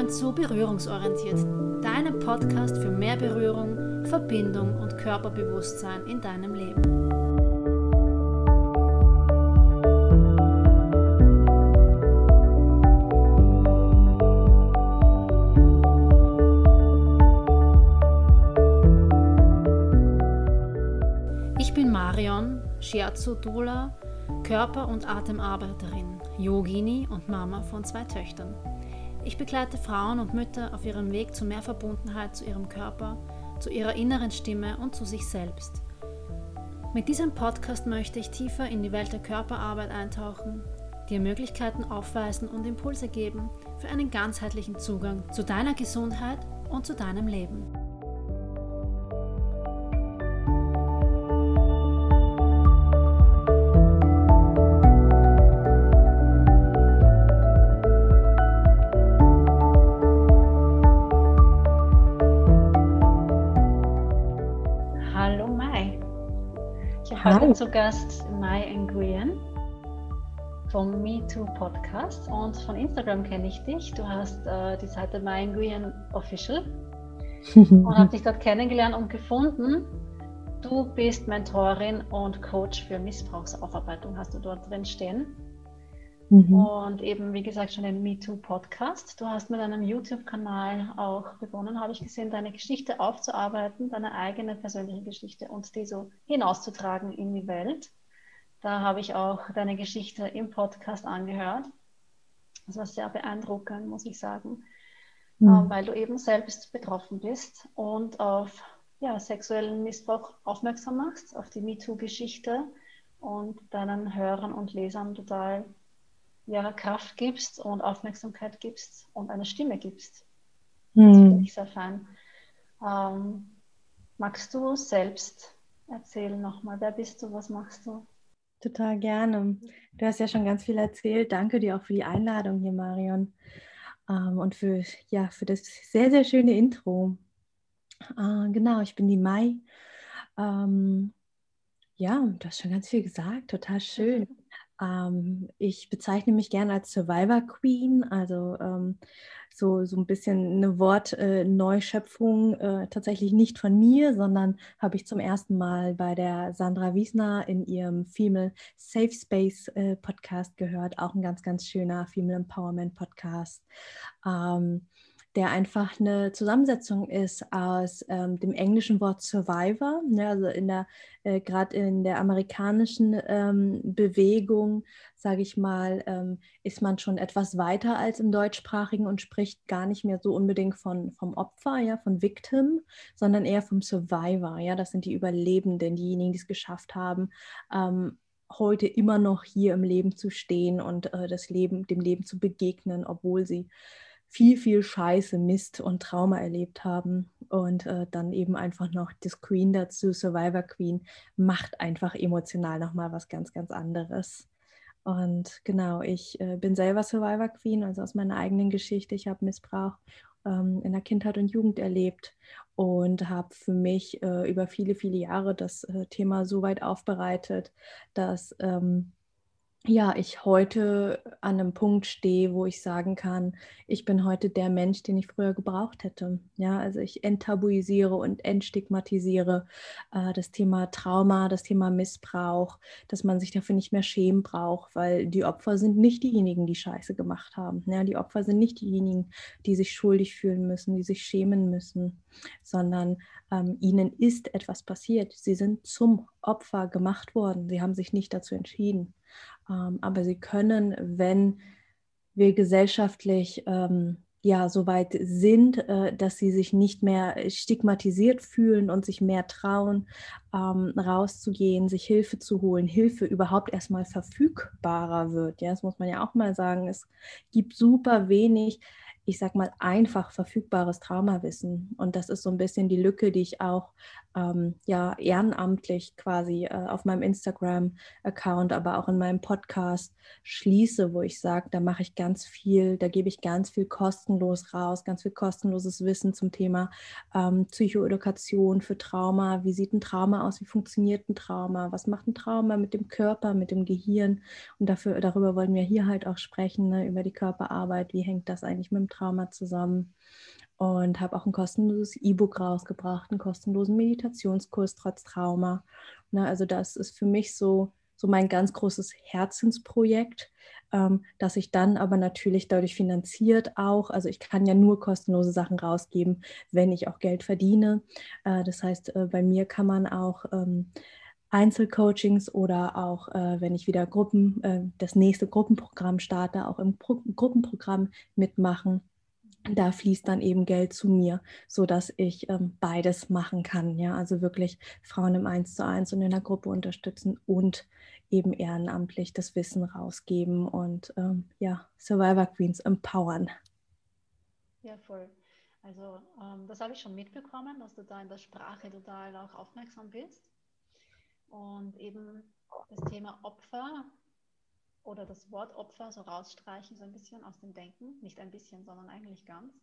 Willkommen zu Berührungsorientiert, deinem Podcast für mehr Berührung, Verbindung und Körperbewusstsein in deinem Leben. Ich bin Marion Shiatsu Dula, Körper- und Atemarbeiterin, Yogini und Mama von zwei Töchtern. Ich begleite Frauen und Mütter auf ihrem Weg zu mehr Verbundenheit zu ihrem Körper, zu ihrer inneren Stimme und zu sich selbst. Mit diesem Podcast möchte ich tiefer in die Welt der Körperarbeit eintauchen, dir Möglichkeiten aufweisen und Impulse geben für einen ganzheitlichen Zugang zu deiner Gesundheit und zu deinem Leben. Heute zu Gast Mai Nguyen vom MeToo Podcast und von Instagram kenne ich dich. Du hast äh, die Seite Mai Nguyen Official und habe dich dort kennengelernt und gefunden. Du bist Mentorin und Coach für Missbrauchsaufarbeitung, hast du dort drin stehen. Mhm. Und eben, wie gesagt, schon den MeToo-Podcast. Du hast mit einem YouTube-Kanal auch begonnen, habe ich gesehen, deine Geschichte aufzuarbeiten, deine eigene persönliche Geschichte und die so hinauszutragen in die Welt. Da habe ich auch deine Geschichte im Podcast angehört. Das war sehr beeindruckend, muss ich sagen, mhm. weil du eben selbst betroffen bist und auf ja, sexuellen Missbrauch aufmerksam machst, auf die MeToo-Geschichte und deinen Hörern und Lesern total ja, Kraft gibst und Aufmerksamkeit gibst und eine Stimme gibst. Das hm. finde ich sehr fein. Ähm, magst du selbst erzählen nochmal? Wer bist du? Was machst du? Total gerne. Du hast ja schon ganz viel erzählt. Danke dir auch für die Einladung hier, Marion. Ähm, und für, ja, für das sehr, sehr schöne Intro. Äh, genau, ich bin die Mai. Ähm, ja, du hast schon ganz viel gesagt. Total schön. Ähm, ich bezeichne mich gerne als Survivor Queen, also ähm, so, so ein bisschen eine Wortneuschöpfung, äh, äh, tatsächlich nicht von mir, sondern habe ich zum ersten Mal bei der Sandra Wiesner in ihrem Female Safe Space äh, Podcast gehört, auch ein ganz, ganz schöner Female Empowerment Podcast. Ähm, der einfach eine Zusammensetzung ist aus ähm, dem englischen Wort Survivor, ne, also in der äh, gerade in der amerikanischen ähm, Bewegung, sage ich mal, ähm, ist man schon etwas weiter als im deutschsprachigen und spricht gar nicht mehr so unbedingt von vom Opfer, ja, von Victim, sondern eher vom Survivor, ja, das sind die Überlebenden, diejenigen, die es geschafft haben ähm, heute immer noch hier im Leben zu stehen und äh, das Leben, dem Leben zu begegnen, obwohl sie viel, viel Scheiße, Mist und Trauma erlebt haben. Und äh, dann eben einfach noch das Queen dazu, Survivor Queen, macht einfach emotional nochmal was ganz, ganz anderes. Und genau, ich äh, bin selber Survivor Queen, also aus meiner eigenen Geschichte. Ich habe Missbrauch ähm, in der Kindheit und Jugend erlebt und habe für mich äh, über viele, viele Jahre das äh, Thema so weit aufbereitet, dass ähm, ja, ich heute an einem Punkt stehe, wo ich sagen kann, ich bin heute der Mensch, den ich früher gebraucht hätte. Ja, also ich enttabuisiere und entstigmatisiere äh, das Thema Trauma, das Thema Missbrauch, dass man sich dafür nicht mehr schämen braucht, weil die Opfer sind nicht diejenigen, die Scheiße gemacht haben. Ja, die Opfer sind nicht diejenigen, die sich schuldig fühlen müssen, die sich schämen müssen, sondern ähm, ihnen ist etwas passiert. Sie sind zum Opfer gemacht worden. Sie haben sich nicht dazu entschieden. Ähm, aber sie können, wenn wir gesellschaftlich ähm, ja so weit sind, äh, dass sie sich nicht mehr stigmatisiert fühlen und sich mehr trauen, ähm, rauszugehen, sich Hilfe zu holen, Hilfe überhaupt erstmal verfügbarer wird. Ja, das muss man ja auch mal sagen. Es gibt super wenig ich sag mal, einfach verfügbares Traumawissen. Und das ist so ein bisschen die Lücke, die ich auch ähm, ja ehrenamtlich quasi äh, auf meinem Instagram-Account, aber auch in meinem Podcast schließe, wo ich sage, da mache ich ganz viel, da gebe ich ganz viel kostenlos raus, ganz viel kostenloses Wissen zum Thema ähm, Psychoedukation für Trauma. Wie sieht ein Trauma aus? Wie funktioniert ein Trauma? Was macht ein Trauma mit dem Körper, mit dem Gehirn? Und dafür, darüber wollen wir hier halt auch sprechen, ne, über die Körperarbeit. Wie hängt das eigentlich mit dem Trauma zusammen? Und habe auch ein kostenloses E-Book rausgebracht, einen kostenlosen Meditationskurs trotz Trauma. Na, also das ist für mich so, so mein ganz großes Herzensprojekt, ähm, das ich dann aber natürlich dadurch finanziert auch. Also ich kann ja nur kostenlose Sachen rausgeben, wenn ich auch Geld verdiene. Äh, das heißt, äh, bei mir kann man auch ähm, Einzelcoachings oder auch, äh, wenn ich wieder Gruppen, äh, das nächste Gruppenprogramm starte, auch im Pro Gruppenprogramm mitmachen da fließt dann eben Geld zu mir, sodass ich ähm, beides machen kann. Ja, also wirklich Frauen im Eins zu eins und in der Gruppe unterstützen und eben ehrenamtlich das Wissen rausgeben und ähm, ja, Survivor Queens empowern. Ja, voll. Also ähm, das habe ich schon mitbekommen, dass du da in der Sprache total auch aufmerksam bist. Und eben das Thema Opfer oder das Wort Opfer so rausstreichen, so ein bisschen aus dem Denken. Nicht ein bisschen, sondern eigentlich ganz.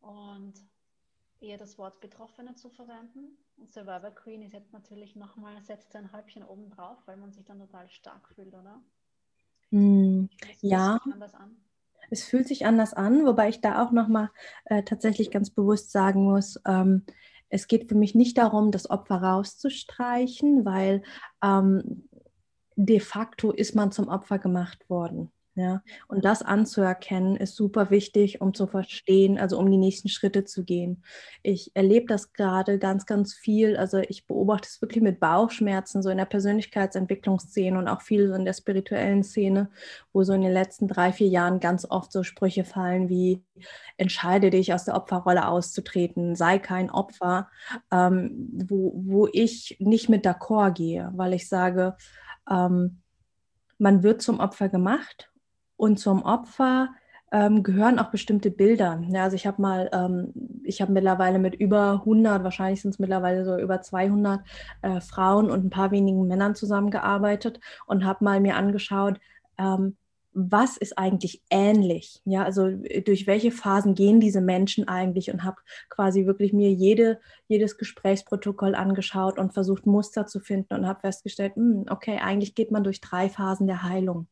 Und eher das Wort Betroffene zu verwenden. Und Survivor Queen ist jetzt natürlich nochmal, setzt ein Häubchen oben drauf, weil man sich dann total stark fühlt, oder? Mm, ja. Es fühlt sich anders an, wobei ich da auch nochmal äh, tatsächlich ganz bewusst sagen muss, ähm, es geht für mich nicht darum, das Opfer rauszustreichen, weil ähm, de facto ist man zum Opfer gemacht worden. Ja, und das anzuerkennen ist super wichtig, um zu verstehen, also um die nächsten Schritte zu gehen. Ich erlebe das gerade ganz, ganz viel. Also ich beobachte es wirklich mit Bauchschmerzen, so in der Persönlichkeitsentwicklungsszene und auch viel so in der spirituellen Szene, wo so in den letzten drei, vier Jahren ganz oft so Sprüche fallen wie, entscheide dich aus der Opferrolle auszutreten, sei kein Opfer, ähm, wo, wo ich nicht mit d'accord gehe, weil ich sage, ähm, man wird zum Opfer gemacht und zum Opfer ähm, gehören auch bestimmte Bilder. Ja, also ich habe mal, ähm, ich habe mittlerweile mit über 100, wahrscheinlich sind es mittlerweile so über 200 äh, Frauen und ein paar wenigen Männern zusammengearbeitet und habe mal mir angeschaut, ähm, was ist eigentlich ähnlich? Ja, also äh, durch welche Phasen gehen diese Menschen eigentlich und habe quasi wirklich mir jede, jedes Gesprächsprotokoll angeschaut und versucht Muster zu finden und habe festgestellt, mh, hm, okay, eigentlich geht man durch drei Phasen der Heilung.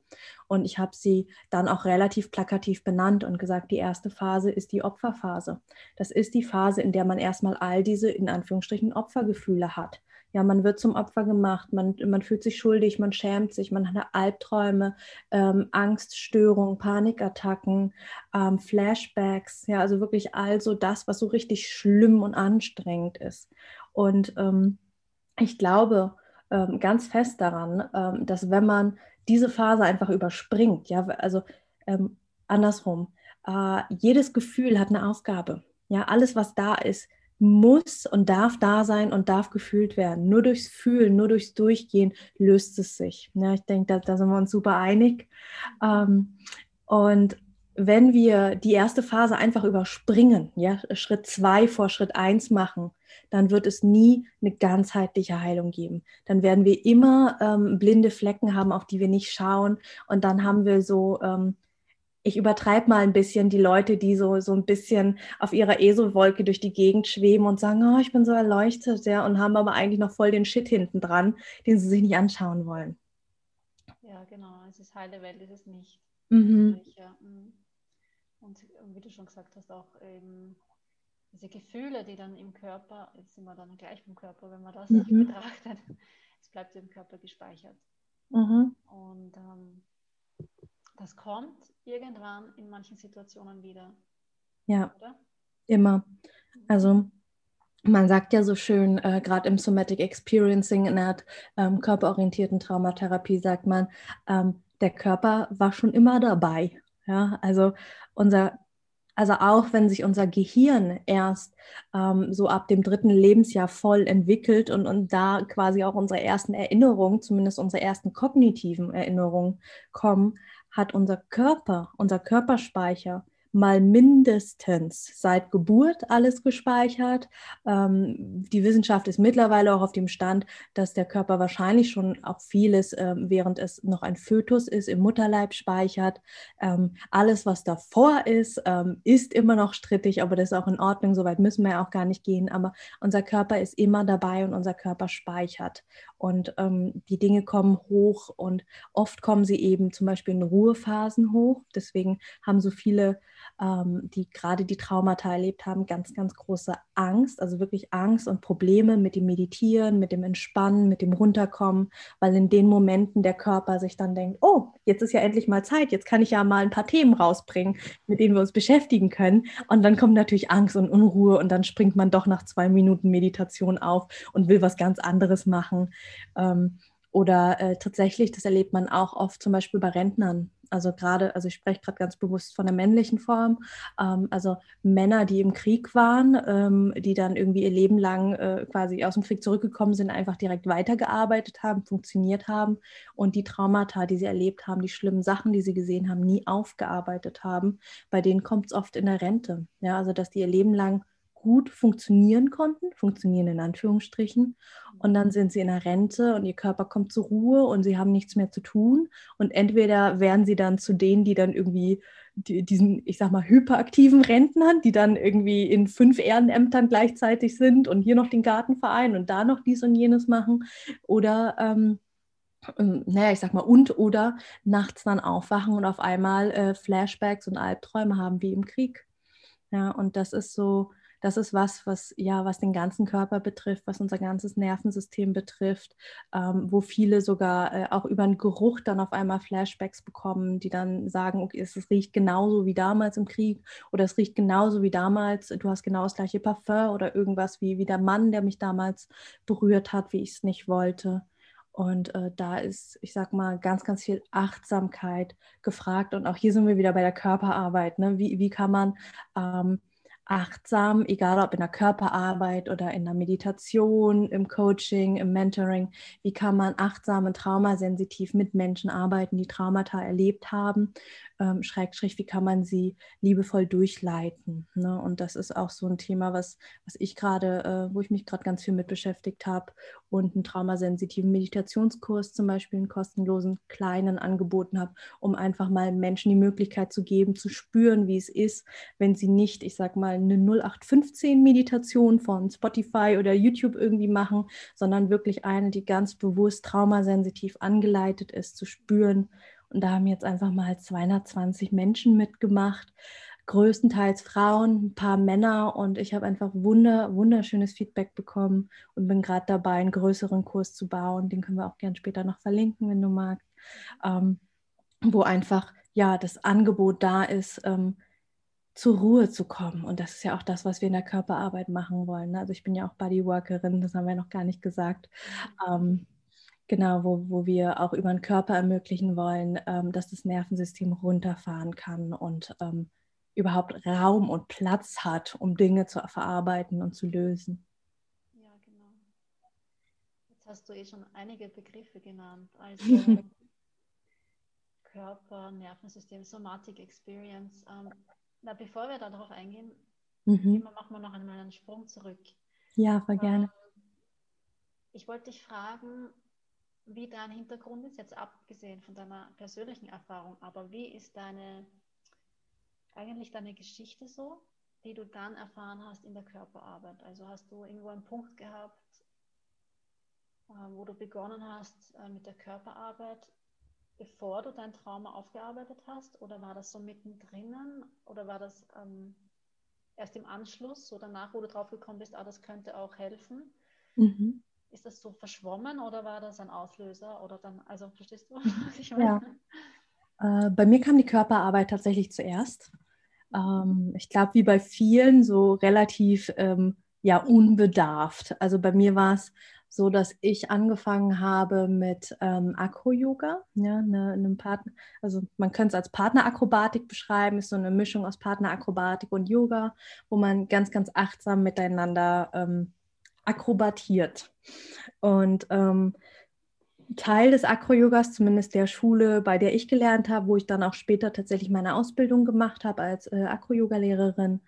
Und ich habe sie dann auch relativ plakativ benannt und gesagt, die erste Phase ist die Opferphase. Das ist die Phase, in der man erstmal all diese in Anführungsstrichen Opfergefühle hat ja, man wird zum Opfer gemacht, man, man fühlt sich schuldig, man schämt sich, man hat Albträume, ähm, Angststörungen, Panikattacken, ähm, Flashbacks, ja, also wirklich also das, was so richtig schlimm und anstrengend ist. Und ähm, ich glaube ähm, ganz fest daran, ähm, dass wenn man diese Phase einfach überspringt, ja, also ähm, andersrum, äh, jedes Gefühl hat eine Aufgabe. Ja, alles, was da ist, muss und darf da sein und darf gefühlt werden. Nur durchs Fühlen, nur durchs Durchgehen löst es sich. Ja, ich denke, da, da sind wir uns super einig. Ähm, und wenn wir die erste Phase einfach überspringen, ja, Schritt zwei vor Schritt eins machen, dann wird es nie eine ganzheitliche Heilung geben. Dann werden wir immer ähm, blinde Flecken haben, auf die wir nicht schauen. Und dann haben wir so ähm, ich übertreibe mal ein bisschen die Leute, die so, so ein bisschen auf ihrer Eselwolke durch die Gegend schweben und sagen, oh, ich bin so erleuchtet, ja, und haben aber eigentlich noch voll den Shit hinten dran, den sie sich nicht anschauen wollen. Ja, genau. Es ist heile Welt, ist es nicht. Mhm. Mm. Und wie du schon gesagt hast, auch eben diese Gefühle, die dann im Körper, jetzt sind wir dann gleich im Körper, wenn man das mhm. betrachtet, es bleibt im Körper gespeichert. Mhm. Und ähm, das kommt irgendwann in manchen Situationen wieder. Ja, oder? immer. Also man sagt ja so schön, äh, gerade im Somatic Experiencing, in der ähm, körperorientierten Traumatherapie sagt man, ähm, der Körper war schon immer dabei. Ja, also unser also auch wenn sich unser Gehirn erst ähm, so ab dem dritten Lebensjahr voll entwickelt und, und da quasi auch unsere ersten Erinnerungen, zumindest unsere ersten kognitiven Erinnerungen kommen, hat unser Körper, unser Körperspeicher mal mindestens seit Geburt alles gespeichert. Ähm, die Wissenschaft ist mittlerweile auch auf dem Stand, dass der Körper wahrscheinlich schon auch vieles, äh, während es noch ein Fötus ist, im Mutterleib speichert. Ähm, alles, was davor ist, ähm, ist immer noch strittig, aber das ist auch in Ordnung. Soweit müssen wir ja auch gar nicht gehen. Aber unser Körper ist immer dabei und unser Körper speichert. Und ähm, die Dinge kommen hoch und oft kommen sie eben zum Beispiel in Ruhephasen hoch. Deswegen haben so viele ähm, die gerade die Traumata erlebt haben, ganz, ganz große Angst, also wirklich Angst und Probleme mit dem Meditieren, mit dem Entspannen, mit dem Runterkommen, weil in den Momenten der Körper sich dann denkt, oh, jetzt ist ja endlich mal Zeit, jetzt kann ich ja mal ein paar Themen rausbringen, mit denen wir uns beschäftigen können. Und dann kommt natürlich Angst und Unruhe und dann springt man doch nach zwei Minuten Meditation auf und will was ganz anderes machen. Ähm, oder äh, tatsächlich, das erlebt man auch oft zum Beispiel bei Rentnern. Also gerade, also ich spreche gerade ganz bewusst von der männlichen Form. Ähm, also Männer, die im Krieg waren, ähm, die dann irgendwie ihr Leben lang äh, quasi aus dem Krieg zurückgekommen sind, einfach direkt weitergearbeitet haben, funktioniert haben und die Traumata, die sie erlebt haben, die schlimmen Sachen, die sie gesehen haben, nie aufgearbeitet haben. Bei denen kommt es oft in der Rente. Ja, also dass die ihr Leben lang gut funktionieren konnten, funktionieren in Anführungsstrichen. Und dann sind sie in der Rente und ihr Körper kommt zur Ruhe und sie haben nichts mehr zu tun. Und entweder werden sie dann zu denen, die dann irgendwie die, diesen, ich sag mal, hyperaktiven Rentnern, die dann irgendwie in fünf Ehrenämtern gleichzeitig sind und hier noch den Gartenverein und da noch dies und jenes machen. Oder ähm, ähm naja, ich sag mal, und oder nachts dann aufwachen und auf einmal äh, Flashbacks und Albträume haben wie im Krieg. Ja, und das ist so, das ist was, was ja, was den ganzen Körper betrifft, was unser ganzes Nervensystem betrifft, ähm, wo viele sogar äh, auch über einen Geruch dann auf einmal Flashbacks bekommen, die dann sagen, okay, es riecht genauso wie damals im Krieg oder es riecht genauso wie damals, du hast genau das gleiche Parfum oder irgendwas wie, wie der Mann, der mich damals berührt hat, wie ich es nicht wollte. Und äh, da ist, ich sag mal, ganz, ganz viel Achtsamkeit gefragt. Und auch hier sind wir wieder bei der Körperarbeit. Ne? Wie, wie kann man ähm, achtsam, egal ob in der Körperarbeit oder in der Meditation, im Coaching, im Mentoring, wie kann man achtsam und traumasensitiv mit Menschen arbeiten, die Traumata erlebt haben ähm, Schrägstrich, wie kann man sie liebevoll durchleiten. Ne? Und das ist auch so ein Thema, was, was ich gerade, äh, wo ich mich gerade ganz viel mit beschäftigt habe und einen traumasensitiven Meditationskurs zum Beispiel, einen kostenlosen kleinen angeboten habe, um einfach mal Menschen die Möglichkeit zu geben, zu spüren, wie es ist, wenn sie nicht, ich sag mal, eine 0815 Meditation von Spotify oder YouTube irgendwie machen, sondern wirklich eine, die ganz bewusst traumasensitiv angeleitet ist, zu spüren, und da haben jetzt einfach mal 220 Menschen mitgemacht, größtenteils Frauen, ein paar Männer. Und ich habe einfach wunder, wunderschönes Feedback bekommen und bin gerade dabei, einen größeren Kurs zu bauen. Den können wir auch gern später noch verlinken, wenn du magst. Ähm, wo einfach ja das Angebot da ist, ähm, zur Ruhe zu kommen. Und das ist ja auch das, was wir in der Körperarbeit machen wollen. Ne? Also ich bin ja auch Bodyworkerin, das haben wir noch gar nicht gesagt. Ähm, Genau, wo, wo wir auch über den Körper ermöglichen wollen, ähm, dass das Nervensystem runterfahren kann und ähm, überhaupt Raum und Platz hat, um Dinge zu verarbeiten und zu lösen. Ja, genau. Jetzt hast du eh schon einige Begriffe genannt. Also Körper, Nervensystem, Somatic Experience. Ähm, na, bevor wir darauf eingehen, mhm. machen wir noch einmal einen Sprung zurück. Ja, voll gerne. Ähm, ich wollte dich fragen, wie dein Hintergrund ist, jetzt abgesehen von deiner persönlichen Erfahrung, aber wie ist deine, eigentlich deine Geschichte so, die du dann erfahren hast in der Körperarbeit? Also hast du irgendwo einen Punkt gehabt, äh, wo du begonnen hast äh, mit der Körperarbeit, bevor du dein Trauma aufgearbeitet hast? Oder war das so mittendrin? Oder war das ähm, erst im Anschluss, so danach, wo du drauf gekommen bist, ah, das könnte auch helfen? Mhm. Ist das so verschwommen oder war das ein Auslöser? Oder dann, also verstehst du, was ich meine? Ja. Äh, bei mir kam die Körperarbeit tatsächlich zuerst. Ähm, ich glaube, wie bei vielen, so relativ ähm, ja, unbedarft. Also bei mir war es so, dass ich angefangen habe mit ähm, Acro-Yoga, ja, ne, einem Partner, also man könnte es als Partnerakrobatik beschreiben, ist so eine Mischung aus Partnerakrobatik und Yoga, wo man ganz, ganz achtsam miteinander ähm, akrobatiert. Und ähm, Teil des Acro-Yogas, zumindest der Schule, bei der ich gelernt habe, wo ich dann auch später tatsächlich meine Ausbildung gemacht habe als äh, Acro-Yoga-Lehrerin,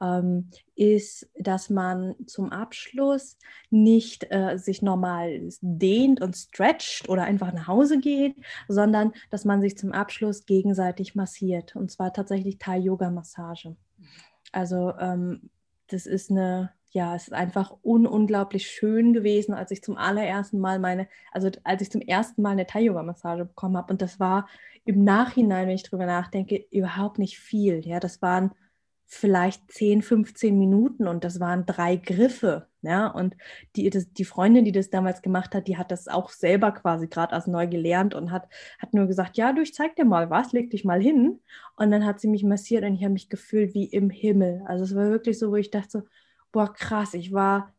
ähm, ist, dass man zum Abschluss nicht äh, sich normal dehnt und stretcht oder einfach nach Hause geht, sondern dass man sich zum Abschluss gegenseitig massiert. Und zwar tatsächlich Thai-Yoga-Massage. Also ähm, das ist eine ja, es ist einfach un unglaublich schön gewesen, als ich zum allerersten Mal meine, also als ich zum ersten Mal eine Thai-Yoga-Massage bekommen habe. Und das war im Nachhinein, wenn ich drüber nachdenke, überhaupt nicht viel. Ja, das waren vielleicht 10, 15 Minuten und das waren drei Griffe. Ja, und die, das, die Freundin, die das damals gemacht hat, die hat das auch selber quasi gerade als neu gelernt und hat, hat nur gesagt, ja, du, ich zeig dir mal was, leg dich mal hin. Und dann hat sie mich massiert und ich habe mich gefühlt wie im Himmel. Also es war wirklich so, wo ich dachte so, boah, krass, ich war,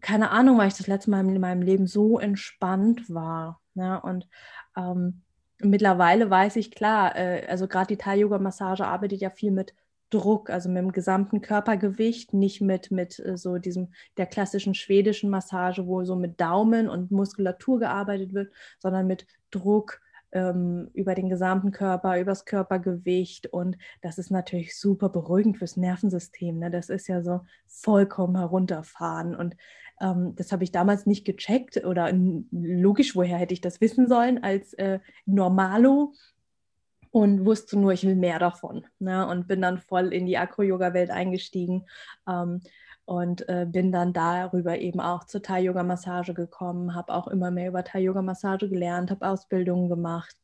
keine Ahnung, weil ich das letzte Mal in meinem Leben so entspannt war. Ne? Und ähm, mittlerweile weiß ich klar, äh, also gerade die Thai-Yoga-Massage arbeitet ja viel mit Druck, also mit dem gesamten Körpergewicht, nicht mit, mit äh, so diesem der klassischen schwedischen Massage, wo so mit Daumen und Muskulatur gearbeitet wird, sondern mit Druck, ähm, über den gesamten Körper, übers Körpergewicht. Und das ist natürlich super beruhigend fürs Nervensystem. Ne? Das ist ja so vollkommen herunterfahren. Und ähm, das habe ich damals nicht gecheckt oder logisch, woher hätte ich das wissen sollen als äh, Normalo und wusste nur, ich will mehr davon. Ne? Und bin dann voll in die Acro-Yoga-Welt eingestiegen. Ähm, und äh, bin dann darüber eben auch zur Thai-Yoga-Massage gekommen, habe auch immer mehr über Thai-Yoga-Massage gelernt, habe Ausbildungen gemacht,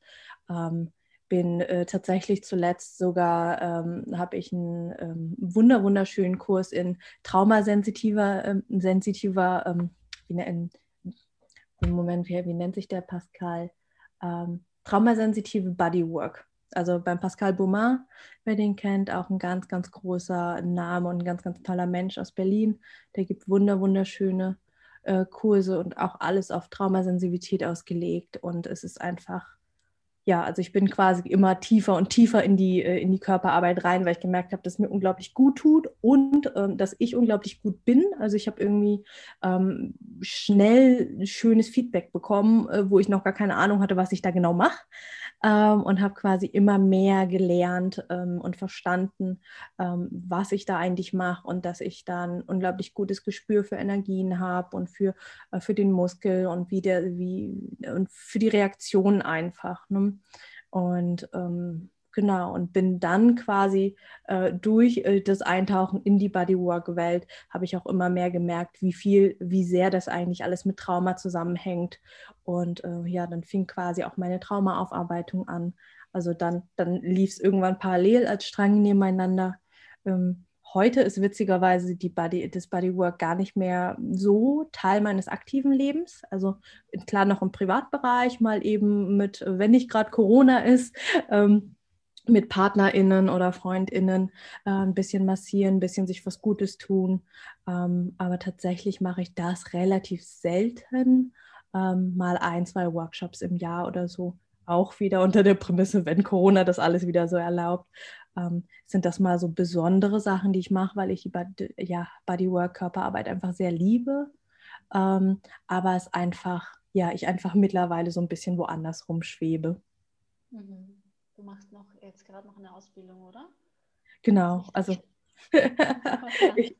ähm, bin äh, tatsächlich zuletzt sogar, ähm, habe ich einen ähm, wunder wunderschönen Kurs in traumasensitiver, ähm, sensitiver, ähm, wie, in, Moment, wie, wie nennt sich der Pascal? Ähm, traumasensitive Bodywork also beim Pascal Beaumont, wer den kennt, auch ein ganz, ganz großer Name und ein ganz, ganz toller Mensch aus Berlin. Der gibt wunder, wunderschöne äh, Kurse und auch alles auf Traumasensibilität ausgelegt. Und es ist einfach ja, also ich bin quasi immer tiefer und tiefer in die, äh, in die Körperarbeit rein, weil ich gemerkt habe, dass es mir unglaublich gut tut und ähm, dass ich unglaublich gut bin. Also ich habe irgendwie ähm, schnell schönes Feedback bekommen, äh, wo ich noch gar keine Ahnung hatte, was ich da genau mache. Ähm, und habe quasi immer mehr gelernt ähm, und verstanden, ähm, was ich da eigentlich mache und dass ich da ein unglaublich gutes Gespür für Energien habe und für, äh, für den Muskel und wie der, wie und für die Reaktionen einfach. Ne? Und ähm, genau, und bin dann quasi äh, durch äh, das Eintauchen in die Bodywork-Welt, habe ich auch immer mehr gemerkt, wie viel, wie sehr das eigentlich alles mit Trauma zusammenhängt. Und äh, ja, dann fing quasi auch meine Traumaaufarbeitung an. Also dann, dann lief es irgendwann parallel als Strang nebeneinander. Ähm, heute ist witzigerweise die Body, das Bodywork gar nicht mehr so Teil meines aktiven Lebens. Also klar noch im Privatbereich, mal eben mit, wenn nicht gerade Corona ist, ähm, mit PartnerInnen oder FreundInnen äh, ein bisschen massieren, ein bisschen sich was Gutes tun. Ähm, aber tatsächlich mache ich das relativ selten. Ähm, mal ein, zwei Workshops im Jahr oder so. Auch wieder unter der Prämisse, wenn Corona das alles wieder so erlaubt ähm, sind das mal so besondere Sachen, die ich mache, weil ich die Body, ja, Bodywork, Körperarbeit einfach sehr liebe. Ähm, aber es einfach, ja, ich einfach mittlerweile so ein bisschen woanders rumschwebe. Mhm. Du machst noch jetzt gerade noch eine Ausbildung, oder? Genau, also ich,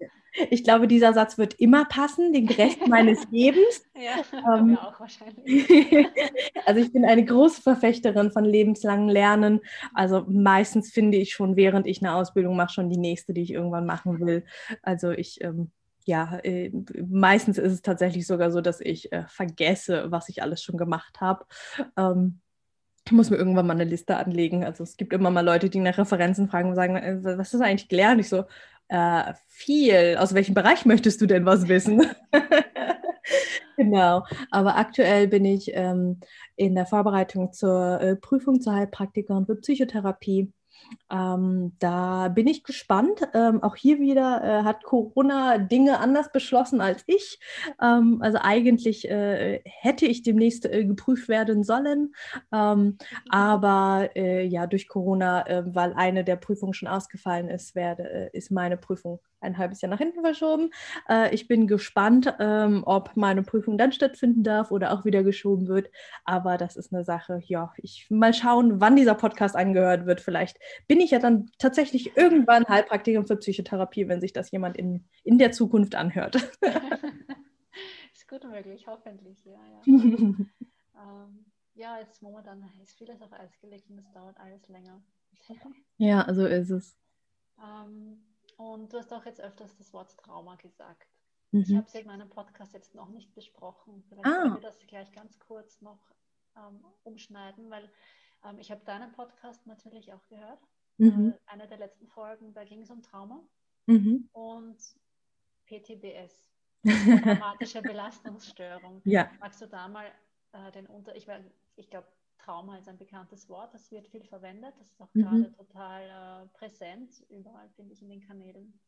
ich, glaube, dieser Satz wird immer passen, den Rest meines Lebens. Ja, ähm, auch wahrscheinlich. also ich bin eine große Verfechterin von lebenslangen Lernen. Also meistens finde ich schon, während ich eine Ausbildung mache, schon die nächste, die ich irgendwann machen will. Also ich ähm, ja, äh, meistens ist es tatsächlich sogar so, dass ich äh, vergesse, was ich alles schon gemacht habe. Ähm, ich muss mir irgendwann mal eine Liste anlegen. Also es gibt immer mal Leute, die nach Referenzen fragen und sagen, äh, was hast du eigentlich gelernt? Ich so, äh, viel. Aus welchem Bereich möchtest du denn was wissen? genau. Aber aktuell bin ich ähm, in der Vorbereitung zur äh, Prüfung zur Heilpraktikerin für Psychotherapie ähm, da bin ich gespannt. Ähm, auch hier wieder äh, hat Corona Dinge anders beschlossen als ich. Ähm, also eigentlich äh, hätte ich demnächst äh, geprüft werden sollen. Ähm, aber äh, ja, durch Corona, äh, weil eine der Prüfungen schon ausgefallen ist, werde, äh, ist meine Prüfung ein halbes Jahr nach hinten verschoben. Äh, ich bin gespannt, ähm, ob meine Prüfung dann stattfinden darf oder auch wieder geschoben wird. Aber das ist eine Sache, ja, ich mal schauen, wann dieser Podcast angehört wird. Vielleicht bin ich ja dann tatsächlich irgendwann Heilpraktikerin für Psychotherapie, wenn sich das jemand in, in der Zukunft anhört. ist gut möglich, hoffentlich, ja. ja. ähm, ja, jetzt momentan ist vieles auf Eis gelegt und es dauert alles länger. ja, so ist es. Ähm, und du hast auch jetzt öfters das Wort Trauma gesagt. Mhm. Ich habe es in meinem Podcast jetzt noch nicht besprochen. Vielleicht ah. können wir das gleich ganz kurz noch ähm, umschneiden, weil ähm, ich habe deinen Podcast natürlich auch gehört. Mhm. Äh, eine der letzten Folgen, da ging es um Trauma mhm. und PTBS, traumatische Belastungsstörung. Ja. Magst du da mal äh, den Unter... Ich, ich glaube, Trauma ist ein bekanntes Wort, das wird viel verwendet, das ist auch mhm. gerade total äh, präsent, überall finde ich in den Kanälen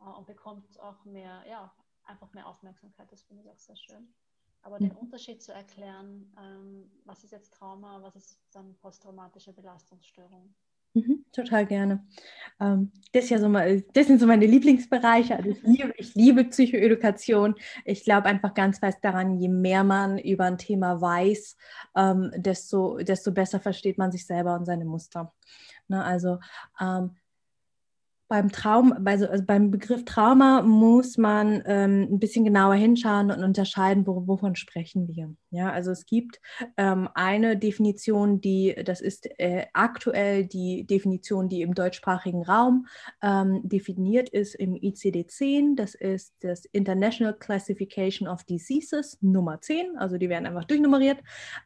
äh, und bekommt auch mehr, ja, einfach mehr Aufmerksamkeit, das finde ich auch sehr schön. Aber mhm. den Unterschied zu erklären, ähm, was ist jetzt Trauma, was ist dann posttraumatische Belastungsstörung? Mhm, total gerne. Ähm, das, ja so mal, das sind so meine Lieblingsbereiche. Also ich, liebe, ich liebe Psychoedukation. Ich glaube einfach ganz fest daran, je mehr man über ein Thema weiß, ähm, desto, desto besser versteht man sich selber und seine Muster. Ne, also ähm, beim Traum, also, also beim Begriff Trauma muss man ähm, ein bisschen genauer hinschauen und unterscheiden, wo, wovon sprechen wir. Ja, also es gibt ähm, eine Definition, die, das ist äh, aktuell die Definition, die im deutschsprachigen Raum ähm, definiert ist im ICD-10. Das ist das International Classification of Diseases Nummer 10, also die werden einfach durchnummeriert.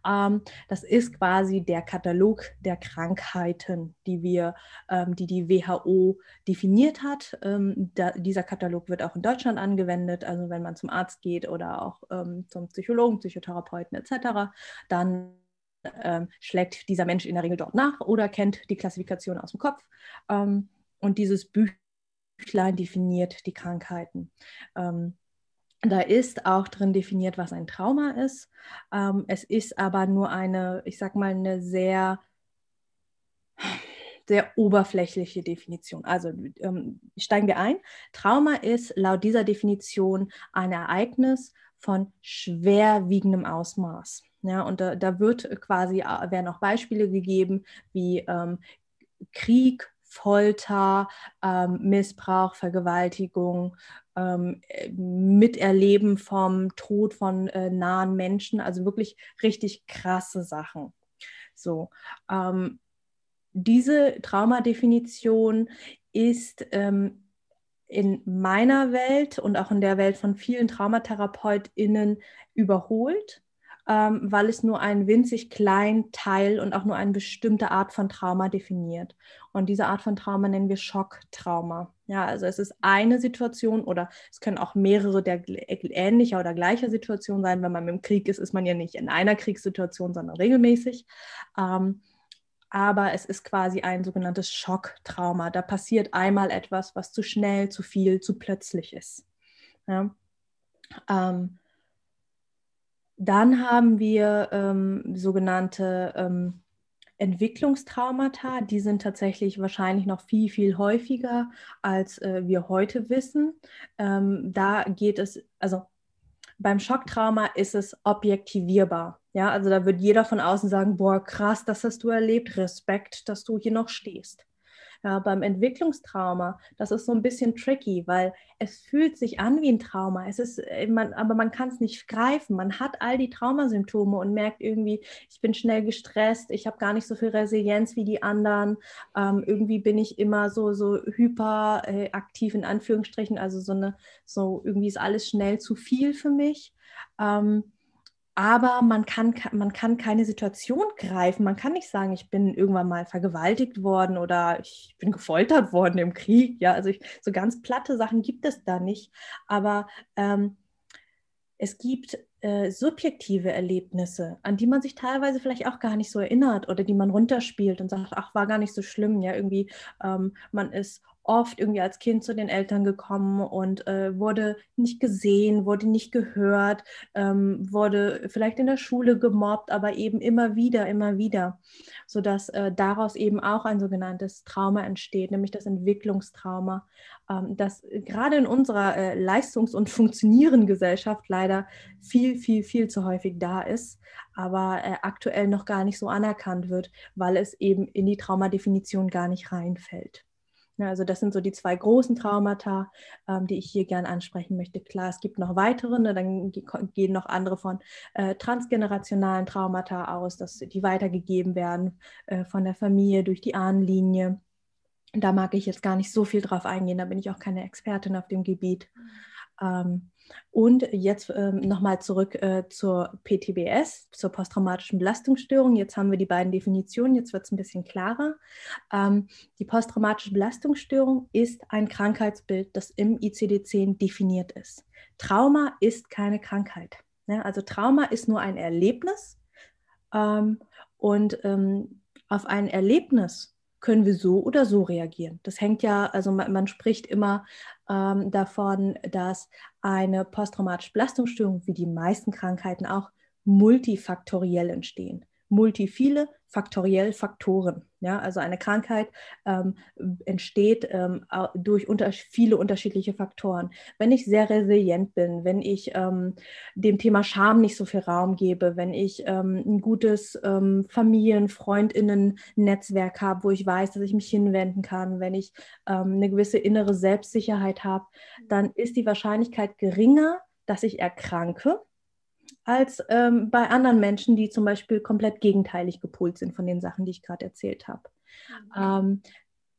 Ähm, das ist quasi der Katalog der Krankheiten, die wir, ähm, die die WHO definiert hat. Ähm, da, dieser Katalog wird auch in Deutschland angewendet, also wenn man zum Arzt geht oder auch ähm, zum Psychologen, Psychotherapeuten Therapeuten etc., dann ähm, schlägt dieser Mensch in der Regel dort nach oder kennt die Klassifikation aus dem Kopf. Ähm, und dieses Büchlein definiert die Krankheiten. Ähm, da ist auch drin definiert, was ein Trauma ist. Ähm, es ist aber nur eine, ich sag mal, eine sehr sehr oberflächliche Definition. Also ähm, steigen wir ein. Trauma ist laut dieser Definition ein Ereignis, von schwerwiegendem Ausmaß. Ja, und da, da wird quasi, äh, werden auch Beispiele gegeben wie ähm, Krieg, Folter, ähm, Missbrauch, Vergewaltigung, ähm, Miterleben vom Tod von äh, nahen Menschen, also wirklich richtig krasse Sachen. So, ähm, diese Traumadefinition ist ähm, in meiner Welt und auch in der Welt von vielen TraumatherapeutInnen überholt, ähm, weil es nur einen winzig kleinen Teil und auch nur eine bestimmte Art von Trauma definiert. Und diese Art von Trauma nennen wir Schocktrauma. Ja, also es ist eine Situation oder es können auch mehrere der ähnlicher oder gleicher Situationen sein. Wenn man im Krieg ist, ist man ja nicht in einer Kriegssituation, sondern regelmäßig. Ähm, aber es ist quasi ein sogenanntes Schocktrauma. Da passiert einmal etwas, was zu schnell, zu viel, zu plötzlich ist. Ja. Ähm, dann haben wir ähm, sogenannte ähm, Entwicklungstraumata, die sind tatsächlich wahrscheinlich noch viel, viel häufiger, als äh, wir heute wissen. Ähm, da geht es, also beim Schocktrauma ist es objektivierbar. Ja, also da wird jeder von außen sagen, boah, krass, das hast du erlebt, Respekt, dass du hier noch stehst. Ja, beim Entwicklungstrauma, das ist so ein bisschen tricky, weil es fühlt sich an wie ein Trauma. Es ist, äh, man, aber man kann es nicht greifen. Man hat all die Traumasymptome und merkt irgendwie, ich bin schnell gestresst, ich habe gar nicht so viel Resilienz wie die anderen. Ähm, irgendwie bin ich immer so, so hyperaktiv äh, in Anführungsstrichen. Also so eine, so irgendwie ist alles schnell zu viel für mich. Ähm, aber man kann, man kann keine Situation greifen. Man kann nicht sagen, ich bin irgendwann mal vergewaltigt worden oder ich bin gefoltert worden im Krieg. Ja, also ich, so ganz platte Sachen gibt es da nicht. Aber ähm, es gibt äh, subjektive Erlebnisse, an die man sich teilweise vielleicht auch gar nicht so erinnert oder die man runterspielt und sagt, ach, war gar nicht so schlimm. Ja, irgendwie, ähm, man ist oft irgendwie als Kind zu den Eltern gekommen und äh, wurde nicht gesehen, wurde nicht gehört, ähm, wurde vielleicht in der Schule gemobbt, aber eben immer wieder, immer wieder, sodass äh, daraus eben auch ein sogenanntes Trauma entsteht, nämlich das Entwicklungstrauma, ähm, das gerade in unserer äh, Leistungs- und funktionierenden Gesellschaft leider viel, viel, viel zu häufig da ist, aber äh, aktuell noch gar nicht so anerkannt wird, weil es eben in die Traumadefinition gar nicht reinfällt. Ja, also das sind so die zwei großen Traumata, ähm, die ich hier gerne ansprechen möchte. Klar, es gibt noch weitere, ne, dann gehen noch andere von äh, transgenerationalen Traumata aus, dass die weitergegeben werden äh, von der Familie durch die Ahnenlinie. Da mag ich jetzt gar nicht so viel drauf eingehen, da bin ich auch keine Expertin auf dem Gebiet. Mhm. Ähm, und jetzt ähm, nochmal zurück äh, zur PTBS, zur posttraumatischen Belastungsstörung. Jetzt haben wir die beiden Definitionen, jetzt wird es ein bisschen klarer. Ähm, die posttraumatische Belastungsstörung ist ein Krankheitsbild, das im ICD-10 definiert ist. Trauma ist keine Krankheit. Ne? Also Trauma ist nur ein Erlebnis ähm, und ähm, auf ein Erlebnis können wir so oder so reagieren. Das hängt ja, also man, man spricht immer ähm, davon, dass eine posttraumatische Belastungsstörung, wie die meisten Krankheiten auch, multifaktoriell entstehen. Multiphile faktoriell Faktoren. Ja, also eine Krankheit ähm, entsteht ähm, durch unter viele unterschiedliche Faktoren. Wenn ich sehr resilient bin, wenn ich ähm, dem Thema Scham nicht so viel Raum gebe, wenn ich ähm, ein gutes ähm, Familien-, Freundinnen-Netzwerk habe, wo ich weiß, dass ich mich hinwenden kann, wenn ich ähm, eine gewisse innere Selbstsicherheit habe, dann ist die Wahrscheinlichkeit geringer, dass ich erkranke als ähm, bei anderen Menschen, die zum Beispiel komplett gegenteilig gepolt sind von den Sachen, die ich gerade erzählt habe. Mhm. Ähm,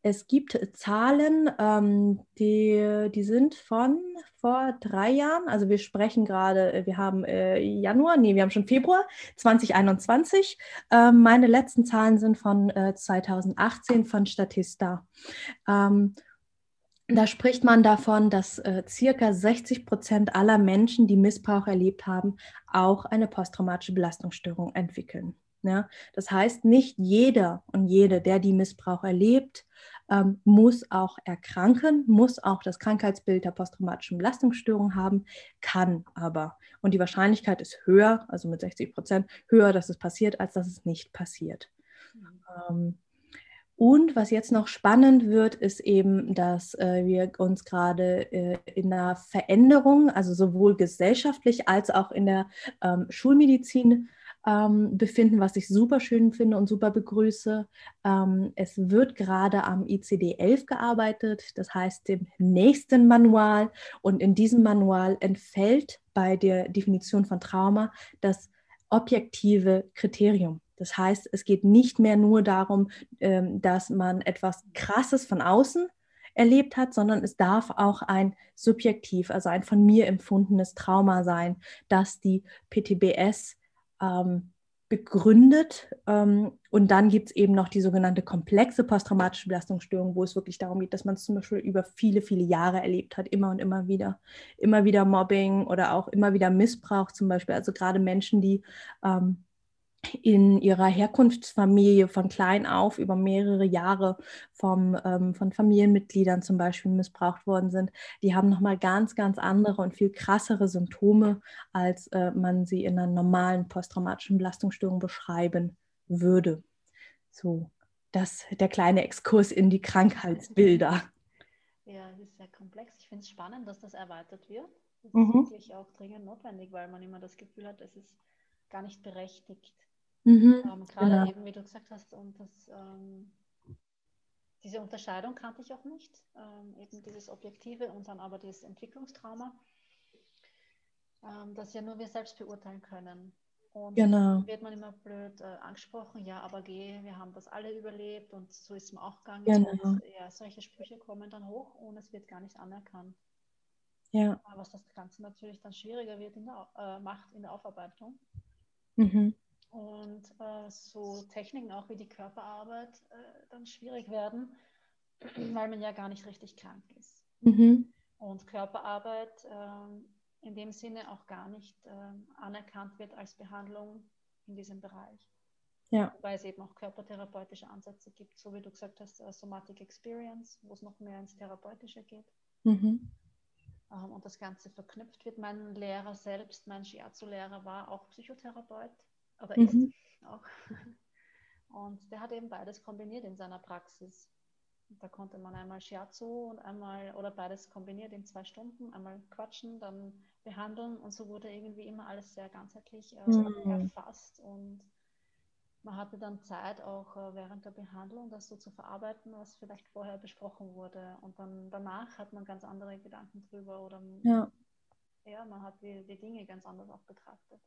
es gibt Zahlen, ähm, die, die sind von vor drei Jahren. Also wir sprechen gerade, äh, wir haben äh, Januar, nee, wir haben schon Februar 2021. Ähm, meine letzten Zahlen sind von äh, 2018 von Statista. Ähm, da spricht man davon, dass äh, circa 60 Prozent aller Menschen, die Missbrauch erlebt haben, auch eine posttraumatische Belastungsstörung entwickeln. Ja? Das heißt, nicht jeder und jede, der die Missbrauch erlebt, ähm, muss auch erkranken, muss auch das Krankheitsbild der posttraumatischen Belastungsstörung haben, kann aber. Und die Wahrscheinlichkeit ist höher, also mit 60 Prozent höher, dass es passiert, als dass es nicht passiert. Mhm. Ähm, und was jetzt noch spannend wird, ist eben, dass äh, wir uns gerade äh, in einer Veränderung, also sowohl gesellschaftlich als auch in der ähm, Schulmedizin ähm, befinden, was ich super schön finde und super begrüße. Ähm, es wird gerade am ICD-11 gearbeitet, das heißt dem nächsten Manual. Und in diesem Manual entfällt bei der Definition von Trauma das objektive Kriterium. Das heißt, es geht nicht mehr nur darum, ähm, dass man etwas Krasses von außen erlebt hat, sondern es darf auch ein subjektiv, also ein von mir empfundenes Trauma sein, das die PTBS ähm, begründet. Ähm, und dann gibt es eben noch die sogenannte komplexe posttraumatische Belastungsstörung, wo es wirklich darum geht, dass man es zum Beispiel über viele, viele Jahre erlebt hat, immer und immer wieder. Immer wieder Mobbing oder auch immer wieder Missbrauch zum Beispiel. Also gerade Menschen, die ähm, in ihrer Herkunftsfamilie von klein auf über mehrere Jahre vom, ähm, von Familienmitgliedern zum Beispiel missbraucht worden sind, die haben nochmal ganz, ganz andere und viel krassere Symptome, als äh, man sie in einer normalen posttraumatischen Belastungsstörung beschreiben würde. So, das der kleine Exkurs in die Krankheitsbilder. Ja, das ist sehr komplex. Ich finde es spannend, dass das erweitert wird. Das ist mhm. wirklich auch dringend notwendig, weil man immer das Gefühl hat, es ist gar nicht berechtigt. Mhm, ähm, Gerade genau. eben, wie du gesagt hast, und das, ähm, diese Unterscheidung kannte ich auch nicht. Ähm, eben dieses Objektive und dann aber dieses Entwicklungstrauma, ähm, das ja nur wir selbst beurteilen können. Und genau. wird man immer blöd äh, angesprochen, ja, aber geh, wir haben das alle überlebt und so ist es auch gegangen. Genau. Und, ja, solche Sprüche kommen dann hoch und es wird gar nicht anerkannt. Ja. Was das Ganze natürlich dann schwieriger wird in der, äh, macht in der Aufarbeitung. Mhm und äh, so Techniken auch wie die Körperarbeit äh, dann schwierig werden, weil man ja gar nicht richtig krank ist. Mhm. Und Körperarbeit äh, in dem Sinne auch gar nicht ähm, anerkannt wird als Behandlung in diesem Bereich. Ja. Wobei es eben auch körpertherapeutische Ansätze gibt, so wie du gesagt hast, uh, Somatic Experience, wo es noch mehr ins Therapeutische geht. Mhm. Ähm, und das Ganze verknüpft wird. Mein Lehrer selbst, mein Shiatsu-Lehrer, war auch Psychotherapeut oder mhm. ist auch. Und der hat eben beides kombiniert in seiner Praxis. Da konnte man einmal Shiatsu und einmal oder beides kombiniert in zwei Stunden, einmal quatschen, dann behandeln und so wurde irgendwie immer alles sehr ganzheitlich äh, mhm. erfasst und man hatte dann Zeit, auch äh, während der Behandlung das so zu verarbeiten, was vielleicht vorher besprochen wurde. Und dann danach hat man ganz andere Gedanken drüber oder ja, ja man hat die, die Dinge ganz anders auch betrachtet.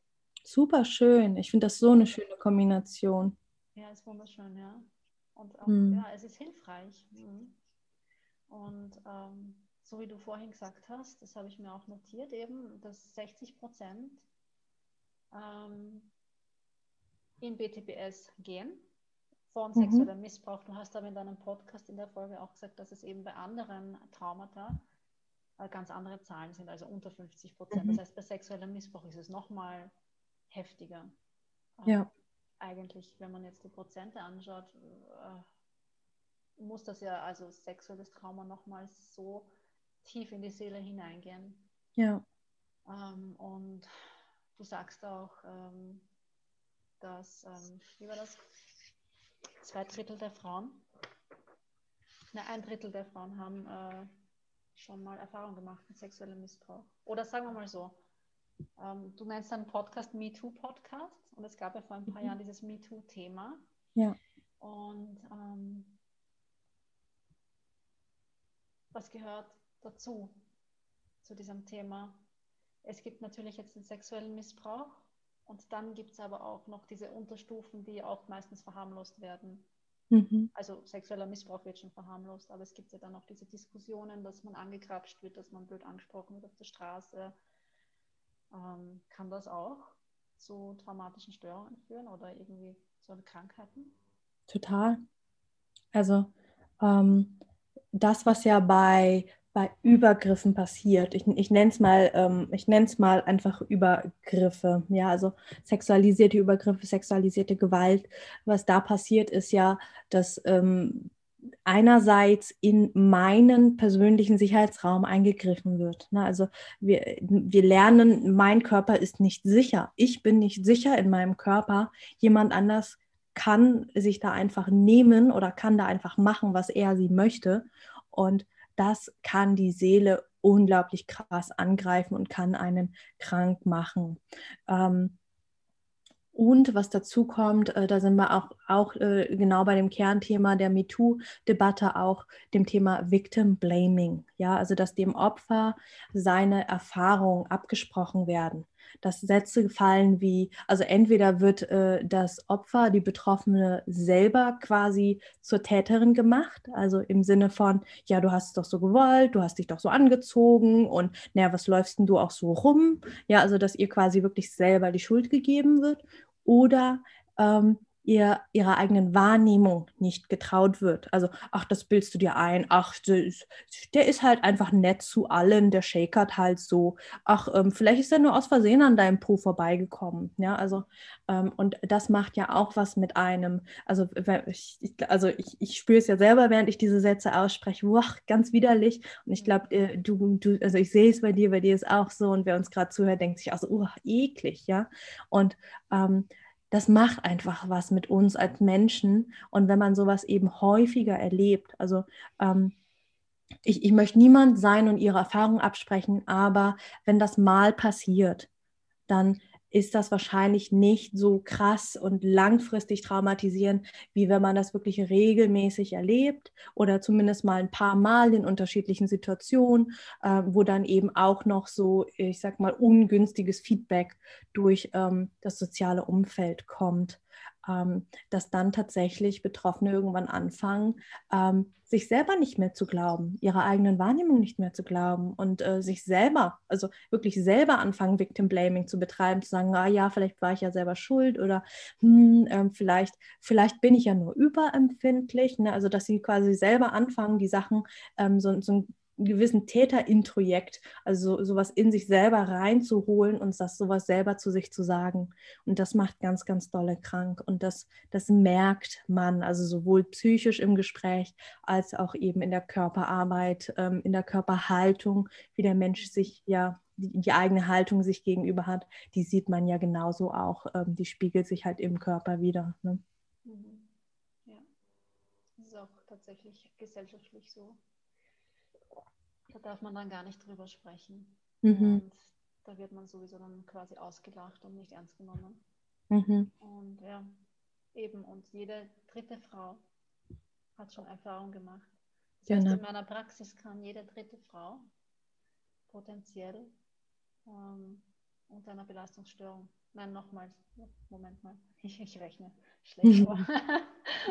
Super schön. Ich finde das so eine schöne Kombination. Ja, ist wunderschön, ja. Und auch, mhm. ja, es ist hilfreich. Mhm. Und ähm, so wie du vorhin gesagt hast, das habe ich mir auch notiert, eben, dass 60 Prozent ähm, in BTPS gehen von mhm. sexuellem Missbrauch. Du hast aber in deinem Podcast in der Folge auch gesagt, dass es eben bei anderen Traumata äh, ganz andere Zahlen sind, also unter 50 Prozent. Mhm. Das heißt, bei sexuellem Missbrauch ist es nochmal heftiger. Ähm, ja. Eigentlich, wenn man jetzt die Prozente anschaut, äh, muss das ja also sexuelles Trauma nochmal so tief in die Seele hineingehen. Ja. Ähm, und du sagst auch, ähm, dass, ähm, wie war das? Zwei Drittel der Frauen, ne, ein Drittel der Frauen haben äh, schon mal Erfahrung gemacht mit sexuellem Missbrauch. Oder sagen wir mal so, ähm, du nennst deinen Podcast MeToo Podcast und es gab ja vor ein paar mhm. Jahren dieses MeToo-Thema. Ja. Und ähm, was gehört dazu, zu diesem Thema? Es gibt natürlich jetzt den sexuellen Missbrauch und dann gibt es aber auch noch diese Unterstufen, die auch meistens verharmlost werden. Mhm. Also sexueller Missbrauch wird schon verharmlost, aber es gibt ja dann auch diese Diskussionen, dass man angekrapscht wird, dass man blöd angesprochen wird auf der Straße. Ähm, kann das auch zu traumatischen Störungen führen oder irgendwie zu Krankheiten? Total. Also ähm, das, was ja bei bei Übergriffen passiert. Ich, ich nenne es mal, ähm, mal einfach Übergriffe. Ja, also sexualisierte Übergriffe, sexualisierte Gewalt. Was da passiert, ist ja, dass ähm, einerseits in meinen persönlichen Sicherheitsraum eingegriffen wird. Also wir, wir lernen, mein Körper ist nicht sicher. Ich bin nicht sicher in meinem Körper. Jemand anders kann sich da einfach nehmen oder kann da einfach machen, was er sie möchte. Und das kann die Seele unglaublich krass angreifen und kann einen krank machen. Ähm, und was dazu kommt, äh, da sind wir auch, auch äh, genau bei dem Kernthema der MeToo-Debatte, auch dem Thema Victim Blaming. Ja, also dass dem Opfer seine Erfahrungen abgesprochen werden dass Sätze fallen wie, also entweder wird äh, das Opfer, die Betroffene selber quasi zur Täterin gemacht, also im Sinne von, ja, du hast es doch so gewollt, du hast dich doch so angezogen und naja, was läufst denn du auch so rum? Ja, also dass ihr quasi wirklich selber die Schuld gegeben wird. Oder ähm, ihr ihrer eigenen Wahrnehmung nicht getraut wird. Also, ach, das bildest du dir ein, ach, der ist halt einfach nett zu allen, der shakert halt so, ach, ähm, vielleicht ist er nur aus Versehen an deinem Po vorbeigekommen. Ja, also, ähm, und das macht ja auch was mit einem. Also, ich, also ich, ich spüre es ja selber, während ich diese Sätze ausspreche, boah, ganz widerlich. Und ich glaube, äh, du, du, also ich sehe es bei dir, bei dir ist auch so. Und wer uns gerade zuhört, denkt sich auch so, oh, eklig, ja. Und ähm, das macht einfach was mit uns als Menschen. Und wenn man sowas eben häufiger erlebt, also ähm, ich, ich möchte niemand sein und ihre Erfahrungen absprechen, aber wenn das mal passiert, dann ist das wahrscheinlich nicht so krass und langfristig traumatisierend, wie wenn man das wirklich regelmäßig erlebt oder zumindest mal ein paar Mal in unterschiedlichen Situationen, äh, wo dann eben auch noch so, ich sag mal, ungünstiges Feedback durch ähm, das soziale Umfeld kommt ähm, dass dann tatsächlich Betroffene irgendwann anfangen, ähm, sich selber nicht mehr zu glauben, ihrer eigenen Wahrnehmung nicht mehr zu glauben und äh, sich selber, also wirklich selber anfangen, Victim Blaming zu betreiben, zu sagen, ah ja, vielleicht war ich ja selber schuld oder hm, äh, vielleicht, vielleicht bin ich ja nur überempfindlich. Ne? Also dass sie quasi selber anfangen, die Sachen ähm, so, so ein gewissen Täterintrojekt, also sowas in sich selber reinzuholen und das sowas selber zu sich zu sagen. Und das macht ganz, ganz dolle krank. Und das, das merkt man, also sowohl psychisch im Gespräch als auch eben in der Körperarbeit, ähm, in der Körperhaltung, wie der Mensch sich ja die, die, eigene Haltung sich gegenüber hat, die sieht man ja genauso auch. Ähm, die spiegelt sich halt im Körper wieder. Ne? Mhm. Ja, das ist auch tatsächlich gesellschaftlich so. Da darf man dann gar nicht drüber sprechen. Mhm. Und da wird man sowieso dann quasi ausgelacht und nicht ernst genommen. Mhm. Und ja, eben, und jede dritte Frau hat schon Erfahrung gemacht. Das heißt, genau. in meiner Praxis kann jede dritte Frau potenziell ähm, unter einer Belastungsstörung. Nein, nochmal, Moment mal, ich, ich rechne schlecht vor.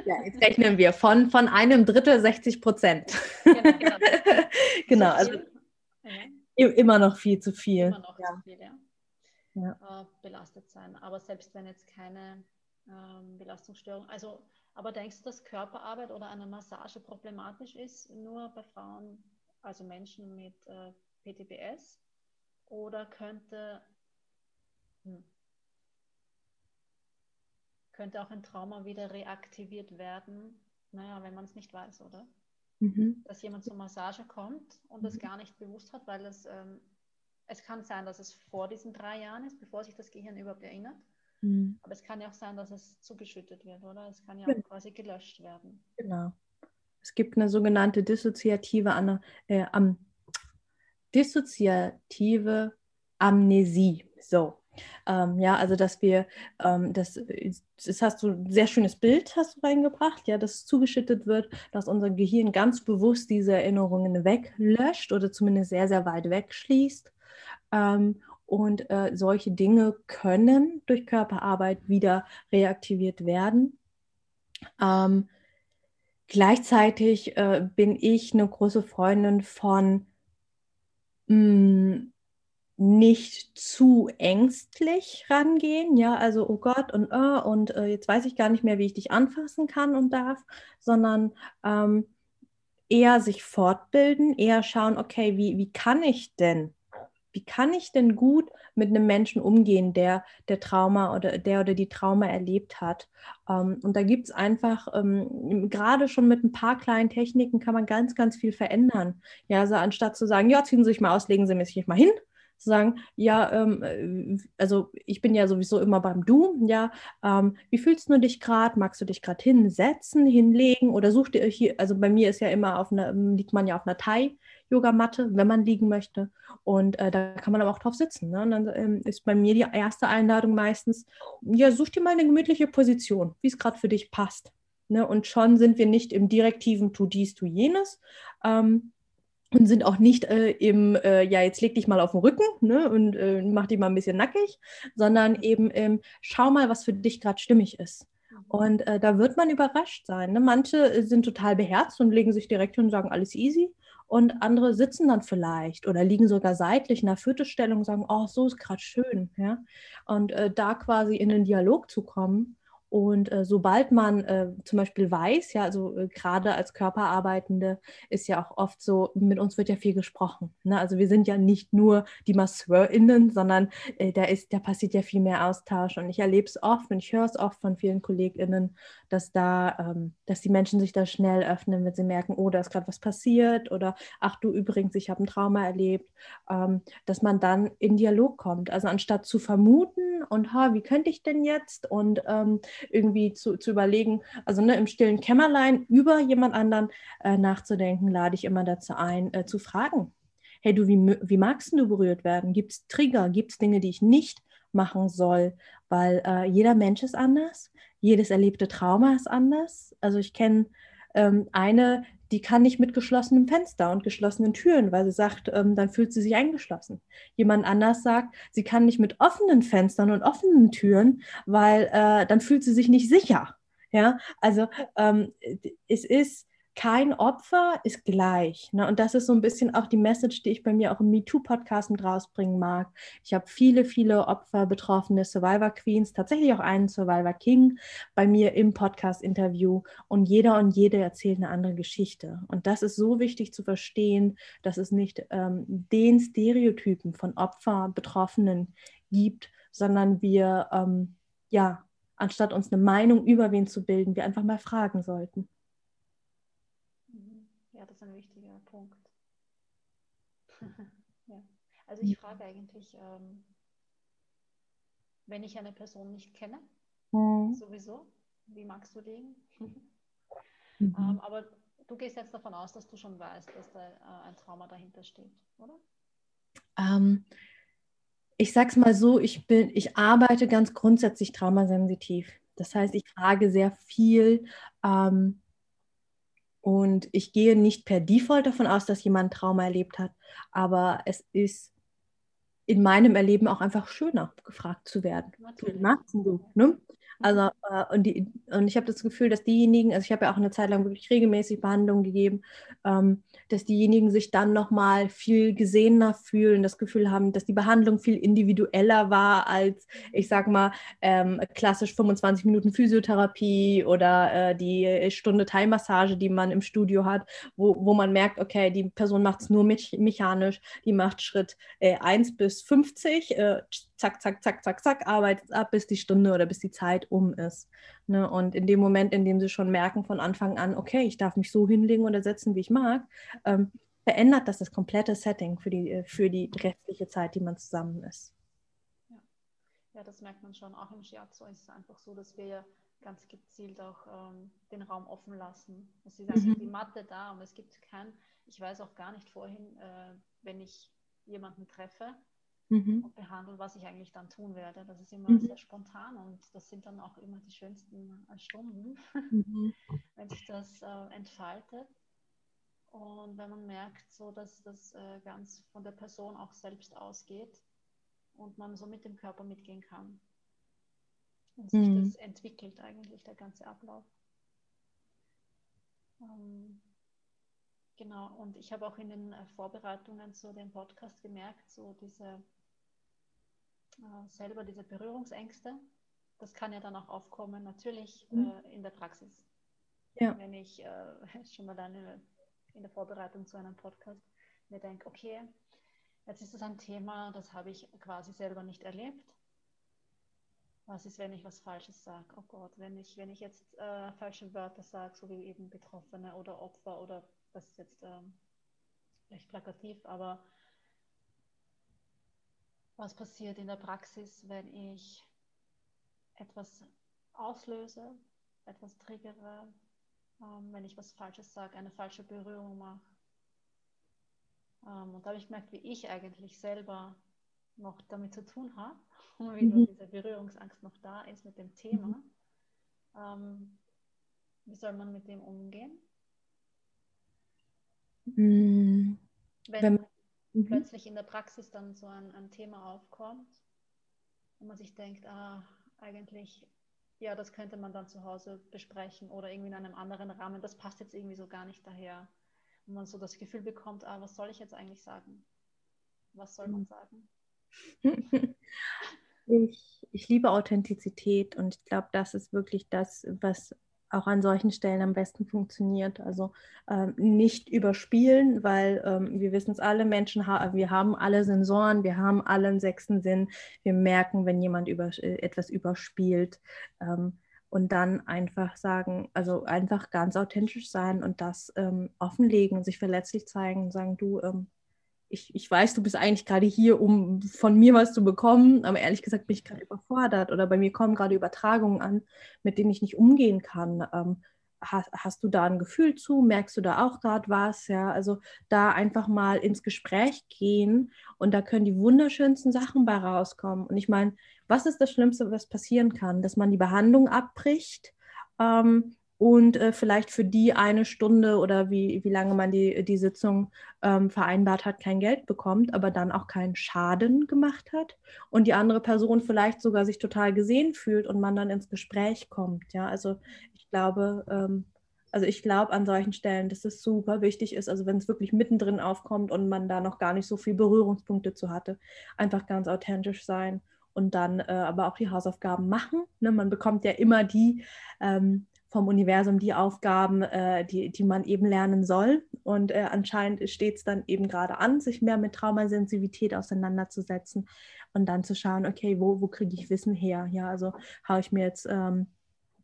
ja, jetzt rechnen wir von, von einem Drittel 60 Prozent. Genau, genau. genau also ja. immer noch viel zu viel. Immer noch ja. zu viel, ja. ja. Äh, belastet sein. Aber selbst wenn jetzt keine ähm, Belastungsstörung, also, aber denkst du, dass Körperarbeit oder eine Massage problematisch ist, nur bei Frauen, also Menschen mit äh, PTBS? Oder könnte, hm, könnte auch ein Trauma wieder reaktiviert werden, naja, wenn man es nicht weiß, oder? Mhm. Dass jemand zur Massage kommt und mhm. es gar nicht bewusst hat, weil es, ähm, es kann sein, dass es vor diesen drei Jahren ist, bevor sich das Gehirn überhaupt erinnert. Mhm. Aber es kann ja auch sein, dass es zugeschüttet wird, oder? Es kann ja auch quasi gelöscht werden. Genau. Es gibt eine sogenannte dissoziative äh, am, dissoziative Amnesie. So. Ähm, ja, also dass wir, ähm, das, das hast du ein sehr schönes Bild hast du reingebracht, ja, dass zugeschüttet wird, dass unser Gehirn ganz bewusst diese Erinnerungen weglöscht oder zumindest sehr, sehr weit wegschließt. Ähm, und äh, solche Dinge können durch Körperarbeit wieder reaktiviert werden. Ähm, gleichzeitig äh, bin ich eine große Freundin von mh, mm, nicht zu ängstlich rangehen, ja, also oh Gott und oh, und äh, jetzt weiß ich gar nicht mehr, wie ich dich anfassen kann und darf, sondern ähm, eher sich fortbilden, eher schauen, okay, wie, wie kann ich denn, wie kann ich denn gut mit einem Menschen umgehen, der der Trauma oder der oder die Trauma erlebt hat. Ähm, und da gibt es einfach, ähm, gerade schon mit ein paar kleinen Techniken kann man ganz, ganz viel verändern. Ja, also anstatt zu sagen, ja, ziehen Sie sich mal aus, legen Sie mich mal hin, zu sagen, ja, ähm, äh, also ich bin ja sowieso immer beim Du, ja, ähm, wie fühlst du dich gerade? Magst du dich gerade hinsetzen, hinlegen oder such dir hier, also bei mir ist ja immer auf einer, liegt man ja auf einer Thai-Yogamatte, wenn man liegen möchte und äh, da kann man aber auch drauf sitzen. Ne? Und dann ähm, ist bei mir die erste Einladung meistens, ja, such dir mal eine gemütliche Position, wie es gerade für dich passt. Ne? Und schon sind wir nicht im direktiven Tu dies, tu jenes, ähm, und sind auch nicht äh, im, äh, ja, jetzt leg dich mal auf den Rücken ne, und äh, mach dich mal ein bisschen nackig, sondern eben ähm, schau mal, was für dich gerade stimmig ist. Und äh, da wird man überrascht sein. Ne? Manche äh, sind total beherzt und legen sich direkt hin und sagen, alles easy. Und andere sitzen dann vielleicht oder liegen sogar seitlich in der Viertelstellung und sagen, oh, so ist gerade schön. Ja? Und äh, da quasi in den Dialog zu kommen und äh, sobald man äh, zum Beispiel weiß, ja, also äh, gerade als Körperarbeitende ist ja auch oft so, mit uns wird ja viel gesprochen. Ne? Also wir sind ja nicht nur die MasseurInnen, sondern äh, da, ist, da passiert ja viel mehr Austausch. Und ich erlebe es oft und ich höre es oft von vielen KollegInnen, dass da, ähm, dass die Menschen sich da schnell öffnen, wenn sie merken, oh, da ist gerade was passiert oder ach du übrigens, ich habe ein Trauma erlebt, ähm, dass man dann in Dialog kommt. Also anstatt zu vermuten und ha, wie könnte ich denn jetzt und ähm, irgendwie zu, zu überlegen, also ne, im stillen Kämmerlein über jemand anderen äh, nachzudenken, lade ich immer dazu ein, äh, zu fragen. Hey du, wie, wie magst du berührt werden? Gibt es Trigger? Gibt es Dinge, die ich nicht machen soll? Weil äh, jeder Mensch ist anders, jedes erlebte Trauma ist anders. Also ich kenne ähm, eine, die kann nicht mit geschlossenem Fenster und geschlossenen Türen, weil sie sagt, ähm, dann fühlt sie sich eingeschlossen. Jemand anders sagt, sie kann nicht mit offenen Fenstern und offenen Türen, weil äh, dann fühlt sie sich nicht sicher. Ja, also ähm, es ist kein Opfer ist gleich. Ne? Und das ist so ein bisschen auch die Message, die ich bei mir auch im MeToo-Podcast mit rausbringen mag. Ich habe viele, viele Opfer, betroffene Survivor Queens, tatsächlich auch einen Survivor King bei mir im Podcast-Interview. Und jeder und jede erzählt eine andere Geschichte. Und das ist so wichtig zu verstehen, dass es nicht ähm, den Stereotypen von Opfer, Betroffenen gibt, sondern wir, ähm, ja, anstatt uns eine Meinung über wen zu bilden, wir einfach mal fragen sollten. Ja, das ist ein wichtiger Punkt. ja. Also ich frage eigentlich, ähm, wenn ich eine Person nicht kenne, mhm. sowieso, wie magst du den? mhm. ähm, aber du gehst jetzt davon aus, dass du schon weißt, dass da äh, ein Trauma dahinter steht, oder? Ähm, ich sag's mal so, ich bin, ich arbeite ganz grundsätzlich traumasensitiv. Das heißt, ich frage sehr viel, ähm, und ich gehe nicht per Default davon aus, dass jemand Trauma erlebt hat, aber es ist in meinem Erleben auch einfach schöner, gefragt zu werden. Natürlich. Du, ne? Also, äh, und, die, und ich habe das Gefühl, dass diejenigen, also ich habe ja auch eine Zeit lang wirklich regelmäßig Behandlungen gegeben, ähm, dass diejenigen sich dann nochmal viel gesehener fühlen, das Gefühl haben, dass die Behandlung viel individueller war als, ich sag mal, ähm, klassisch 25 Minuten Physiotherapie oder äh, die Stunde Teilmassage, die man im Studio hat, wo, wo man merkt, okay, die Person macht es nur mechanisch, die macht Schritt äh, 1 bis 50, äh, zack, zack, zack, zack, zack, arbeitet ab, bis die Stunde oder bis die Zeit um ist. Ne? Und in dem Moment, in dem sie schon merken von Anfang an, okay, ich darf mich so hinlegen oder setzen, wie ich mag, ähm, verändert das das komplette Setting für die, äh, für die restliche Zeit, die man zusammen ist. Ja. ja, das merkt man schon. Auch im Shiatsu ist es einfach so, dass wir ja ganz gezielt auch ähm, den Raum offen lassen. Es ist einfach mhm. die Matte da und es gibt kein, ich weiß auch gar nicht vorhin, äh, wenn ich jemanden treffe, mhm. und behandeln, was ich eigentlich dann tun werde. Das ist immer mhm. sehr spontan und das sind dann auch immer die schönsten äh, Stunden, mhm. wenn sich das äh, entfaltet. Und wenn man merkt, so dass das äh, ganz von der Person auch selbst ausgeht und man so mit dem Körper mitgehen kann. Und sich mhm. das entwickelt eigentlich, der ganze Ablauf. Ähm, genau, und ich habe auch in den äh, Vorbereitungen zu dem Podcast gemerkt, so diese äh, selber diese Berührungsängste, das kann ja dann auch aufkommen, natürlich mhm. äh, in der Praxis. Ja. Wenn ich äh, schon mal dann in der Vorbereitung zu einem Podcast mir denke, okay, jetzt ist das ein Thema, das habe ich quasi selber nicht erlebt. Was ist, wenn ich was Falsches sage? Oh Gott, wenn ich, wenn ich jetzt äh, falsche Wörter sage, so wie eben Betroffene oder Opfer oder das ist jetzt ähm, vielleicht plakativ, aber was passiert in der Praxis, wenn ich etwas auslöse, etwas triggere, ähm, wenn ich was Falsches sage, eine falsche Berührung mache. Ähm, und da habe ich gemerkt, wie ich eigentlich selber noch damit zu tun habe und wie mhm. diese Berührungsangst noch da ist mit dem Thema. Mhm. Ähm, wie soll man mit dem umgehen? Mhm. Wenn, wenn mhm. plötzlich in der Praxis dann so ein, ein Thema aufkommt und man sich denkt, ah, eigentlich, ja, das könnte man dann zu Hause besprechen oder irgendwie in einem anderen Rahmen, das passt jetzt irgendwie so gar nicht daher. Und man so das Gefühl bekommt, ah, was soll ich jetzt eigentlich sagen? Was soll man mhm. sagen? Ich, ich liebe Authentizität und ich glaube, das ist wirklich das, was auch an solchen Stellen am besten funktioniert. Also ähm, nicht überspielen, weil ähm, wir wissen es alle, Menschen, ha wir haben alle Sensoren, wir haben alle einen sechsten Sinn. Wir merken, wenn jemand über, äh, etwas überspielt. Ähm, und dann einfach sagen, also einfach ganz authentisch sein und das ähm, offenlegen und sich verletzlich zeigen und sagen, du, ähm, ich, ich weiß, du bist eigentlich gerade hier, um von mir was zu bekommen, aber ehrlich gesagt bin ich gerade überfordert oder bei mir kommen gerade Übertragungen an, mit denen ich nicht umgehen kann. Ähm, hast, hast, du da ein Gefühl zu? Merkst du da auch gerade was? Ja, also da einfach mal ins Gespräch gehen und da können die wunderschönsten Sachen bei rauskommen. Und ich meine, was ist das Schlimmste, was passieren kann? Dass man die Behandlung abbricht ähm, und äh, vielleicht für die eine Stunde oder wie, wie lange man die, die Sitzung ähm, vereinbart hat, kein Geld bekommt, aber dann auch keinen Schaden gemacht hat und die andere Person vielleicht sogar sich total gesehen fühlt und man dann ins Gespräch kommt. Ja, also ich glaube, ähm, Also ich glaube an solchen Stellen, dass es super wichtig ist, also wenn es wirklich mittendrin aufkommt und man da noch gar nicht so viele Berührungspunkte zu hatte, einfach ganz authentisch sein und dann äh, aber auch die Hausaufgaben machen. Ne? Man bekommt ja immer die ähm, vom Universum die Aufgaben, äh, die, die man eben lernen soll. Und äh, anscheinend steht es dann eben gerade an, sich mehr mit Traumasensivität auseinanderzusetzen und dann zu schauen, okay, wo, wo kriege ich Wissen her? Ja, also haue ich mir jetzt ähm,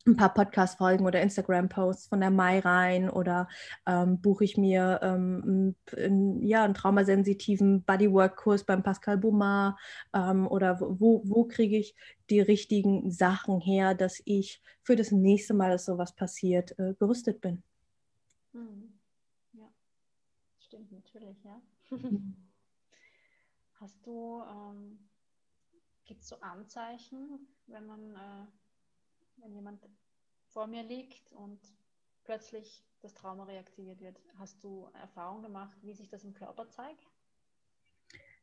ein paar Podcast-Folgen oder Instagram-Posts von der Mai rein oder ähm, buche ich mir ähm, einen, ja, einen traumasensitiven Bodywork-Kurs beim Pascal Boumar ähm, oder wo, wo kriege ich die richtigen Sachen her, dass ich für das nächste Mal, dass sowas passiert, äh, gerüstet bin. Mhm. Ja, stimmt natürlich, ja. Hast du, ähm, gibt es so Anzeichen, wenn man... Äh wenn jemand vor mir liegt und plötzlich das Trauma reaktiviert wird. Hast du Erfahrung gemacht, wie sich das im Körper zeigt?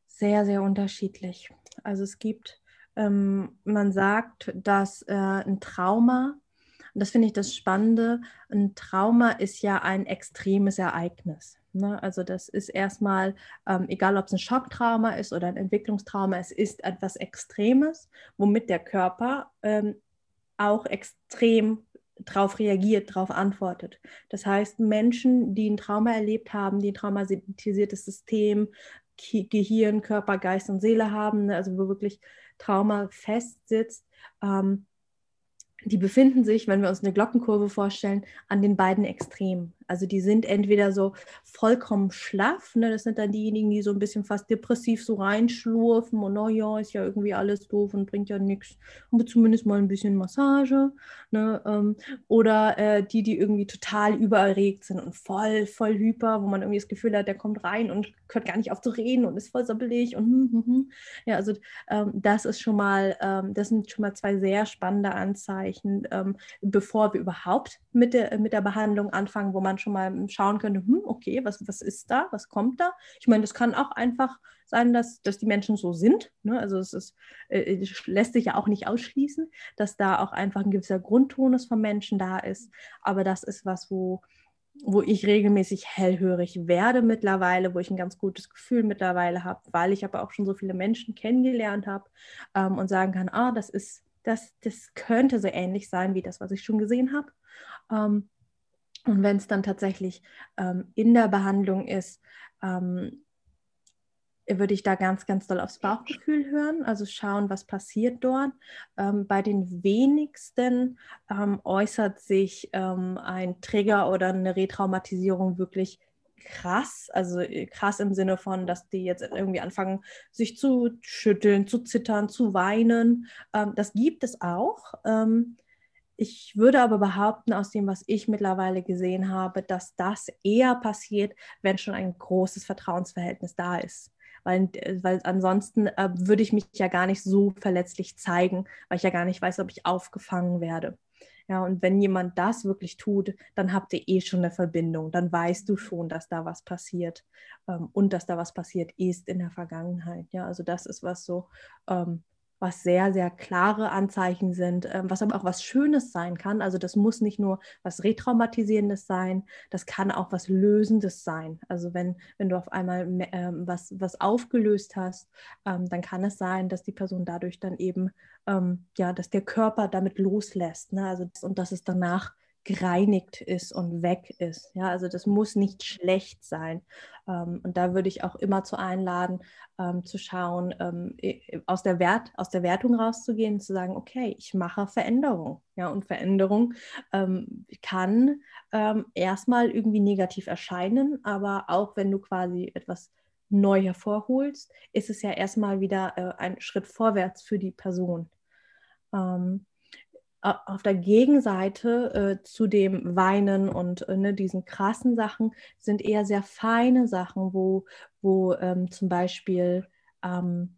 Sehr, sehr unterschiedlich. Also es gibt, ähm, man sagt, dass äh, ein Trauma, und das finde ich das Spannende, ein Trauma ist ja ein extremes Ereignis. Ne? Also das ist erstmal, ähm, egal ob es ein Schocktrauma ist oder ein Entwicklungstrauma, es ist etwas Extremes, womit der Körper ähm, auch extrem darauf reagiert, darauf antwortet. Das heißt, Menschen, die ein Trauma erlebt haben, die ein traumatisiertes System, Gehirn, Körper, Geist und Seele haben, ne, also wo wirklich Trauma festsitzt, ähm, die befinden sich, wenn wir uns eine Glockenkurve vorstellen, an den beiden Extremen. Also die sind entweder so vollkommen schlaff, ne? das sind dann diejenigen, die so ein bisschen fast depressiv so reinschlurfen und oh ja, ist ja irgendwie alles doof und bringt ja nichts. Aber zumindest mal ein bisschen Massage. Ne? Ähm, oder äh, die, die irgendwie total übererregt sind und voll, voll hyper, wo man irgendwie das Gefühl hat, der kommt rein und hört gar nicht auf zu reden und ist voll sabbelig und hm, hm, hm. ja, also ähm, das ist schon mal, ähm, das sind schon mal zwei sehr spannende Anzeichen, ähm, bevor wir überhaupt mit der, mit der Behandlung anfangen, wo man schon mal schauen könnte, hm, okay, was, was ist da, was kommt da? Ich meine, das kann auch einfach sein, dass, dass die Menschen so sind. Ne? Also es ist, äh, lässt sich ja auch nicht ausschließen, dass da auch einfach ein gewisser Grundtonus vom Menschen da ist. Aber das ist was, wo, wo ich regelmäßig hellhörig werde mittlerweile, wo ich ein ganz gutes Gefühl mittlerweile habe, weil ich aber auch schon so viele Menschen kennengelernt habe ähm, und sagen kann, ah, das ist, das, das könnte so ähnlich sein wie das, was ich schon gesehen habe. Ähm, und wenn es dann tatsächlich ähm, in der Behandlung ist, ähm, würde ich da ganz, ganz doll aufs Bauchgefühl hören, also schauen, was passiert dort. Ähm, bei den wenigsten ähm, äußert sich ähm, ein Trigger oder eine Retraumatisierung wirklich krass, also äh, krass im Sinne von, dass die jetzt irgendwie anfangen, sich zu schütteln, zu zittern, zu weinen. Ähm, das gibt es auch. Ich würde aber behaupten, aus dem, was ich mittlerweile gesehen habe, dass das eher passiert, wenn schon ein großes Vertrauensverhältnis da ist. Weil, weil ansonsten äh, würde ich mich ja gar nicht so verletzlich zeigen, weil ich ja gar nicht weiß, ob ich aufgefangen werde. Ja, und wenn jemand das wirklich tut, dann habt ihr eh schon eine Verbindung. Dann weißt du schon, dass da was passiert ähm, und dass da was passiert ist in der Vergangenheit. Ja, also das ist was so, ähm, was sehr, sehr klare Anzeichen sind, ähm, was aber auch was Schönes sein kann. Also das muss nicht nur was Retraumatisierendes sein, das kann auch was Lösendes sein. Also wenn, wenn du auf einmal ähm, was, was aufgelöst hast, ähm, dann kann es sein, dass die Person dadurch dann eben, ja, dass der Körper damit loslässt. Ne? Also, und dass es danach gereinigt ist und weg ist. Ja, also das muss nicht schlecht sein. Ähm, und da würde ich auch immer zu einladen, ähm, zu schauen, ähm, aus, der Wert, aus der Wertung rauszugehen, zu sagen, okay, ich mache Veränderung. Ja, und Veränderung kann erstmal irgendwie negativ erscheinen, aber auch wenn du quasi etwas neu hervorholst, ist es ja erstmal wieder äh, ein Schritt vorwärts für die Person. Ähm, auf der Gegenseite äh, zu dem Weinen und äh, ne, diesen krassen Sachen sind eher sehr feine Sachen, wo, wo ähm, zum Beispiel ähm,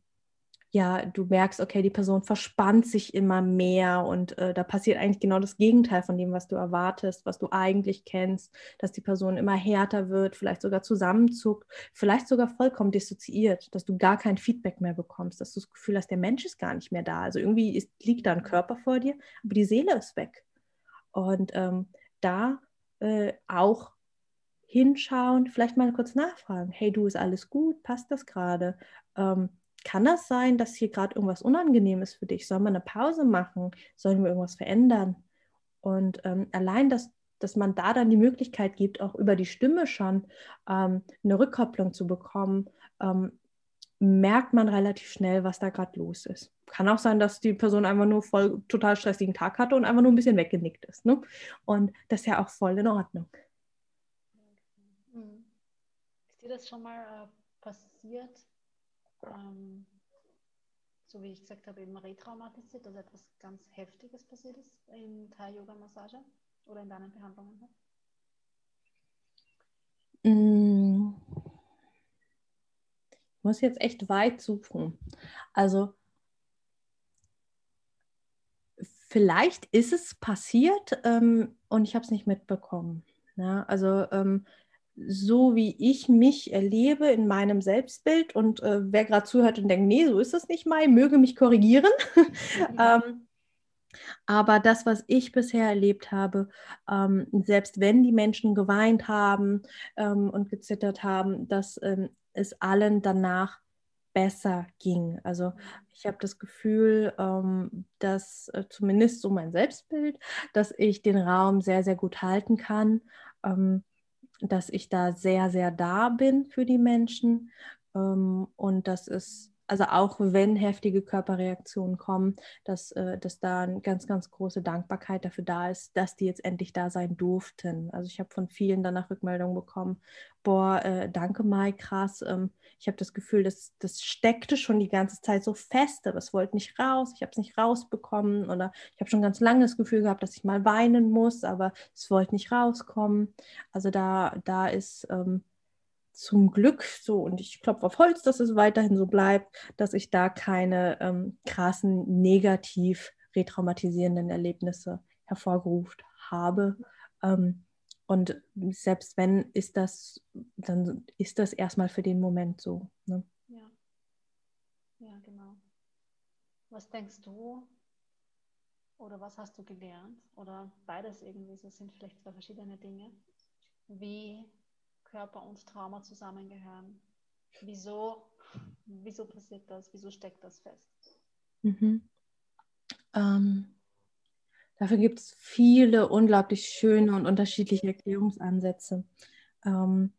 ja, du merkst, okay, die Person verspannt sich immer mehr und äh, da passiert eigentlich genau das Gegenteil von dem, was du erwartest, was du eigentlich kennst, dass die Person immer härter wird, vielleicht sogar zusammenzuckt, vielleicht sogar vollkommen dissoziiert, dass du gar kein Feedback mehr bekommst, dass du das Gefühl hast, der Mensch ist gar nicht mehr da. Also irgendwie ist, liegt da ein Körper vor dir, aber die Seele ist weg. Und ähm, da äh, auch hinschauen, vielleicht mal kurz nachfragen, hey du, ist alles gut, passt das gerade? Ähm, kann das sein, dass hier gerade irgendwas unangenehm ist für dich? Sollen wir eine Pause machen? Sollen wir irgendwas verändern? Und ähm, allein, dass, dass man da dann die Möglichkeit gibt, auch über die Stimme schon ähm, eine Rückkopplung zu bekommen, ähm, merkt man relativ schnell, was da gerade los ist. Kann auch sein, dass die Person einfach nur voll total stressigen Tag hatte und einfach nur ein bisschen weggenickt ist. Ne? Und das ist ja auch voll in Ordnung. Ist dir das schon mal äh, passiert, ähm, so wie ich gesagt habe, eben retraumatisiert, dass etwas ganz Heftiges passiert ist in Thai-Yoga-Massage oder in deinen Behandlungen? Mm. Ich muss jetzt echt weit suchen. Also vielleicht ist es passiert ähm, und ich habe es nicht mitbekommen. Ja, also ähm, so wie ich mich erlebe in meinem Selbstbild und äh, wer gerade zuhört und denkt, nee, so ist das nicht mal, möge mich korrigieren. Ähm, aber das, was ich bisher erlebt habe, ähm, selbst wenn die Menschen geweint haben ähm, und gezittert haben, dass ähm, es allen danach besser ging. Also ich habe das Gefühl, ähm, dass äh, zumindest so mein Selbstbild, dass ich den Raum sehr, sehr gut halten kann ähm, dass ich da sehr, sehr da bin für die Menschen ähm, und das ist also auch wenn heftige Körperreaktionen kommen, dass, äh, dass da eine ganz, ganz große Dankbarkeit dafür da ist, dass die jetzt endlich da sein durften. Also ich habe von vielen danach Rückmeldungen bekommen, boah, äh, danke Mai, krass. Ähm, ich habe das Gefühl, das, das steckte schon die ganze Zeit so fest, aber es wollte nicht raus, ich habe es nicht rausbekommen oder ich habe schon ganz lange das Gefühl gehabt, dass ich mal weinen muss, aber es wollte nicht rauskommen. Also da, da ist... Ähm, zum Glück so, und ich klopfe auf Holz, dass es weiterhin so bleibt, dass ich da keine ähm, krassen, negativ retraumatisierenden Erlebnisse hervorgerufen habe. Ähm, und selbst wenn, ist das, dann ist das erstmal für den Moment so. Ne? Ja. Ja, genau. Was denkst du oder was hast du gelernt? Oder beides irgendwie, so sind vielleicht zwei verschiedene Dinge. Wie Körper und Trauma zusammengehören. Wieso, wieso passiert das? Wieso steckt das fest? Mhm. Ähm, dafür gibt es viele unglaublich schöne und unterschiedliche Erklärungsansätze. Ähm,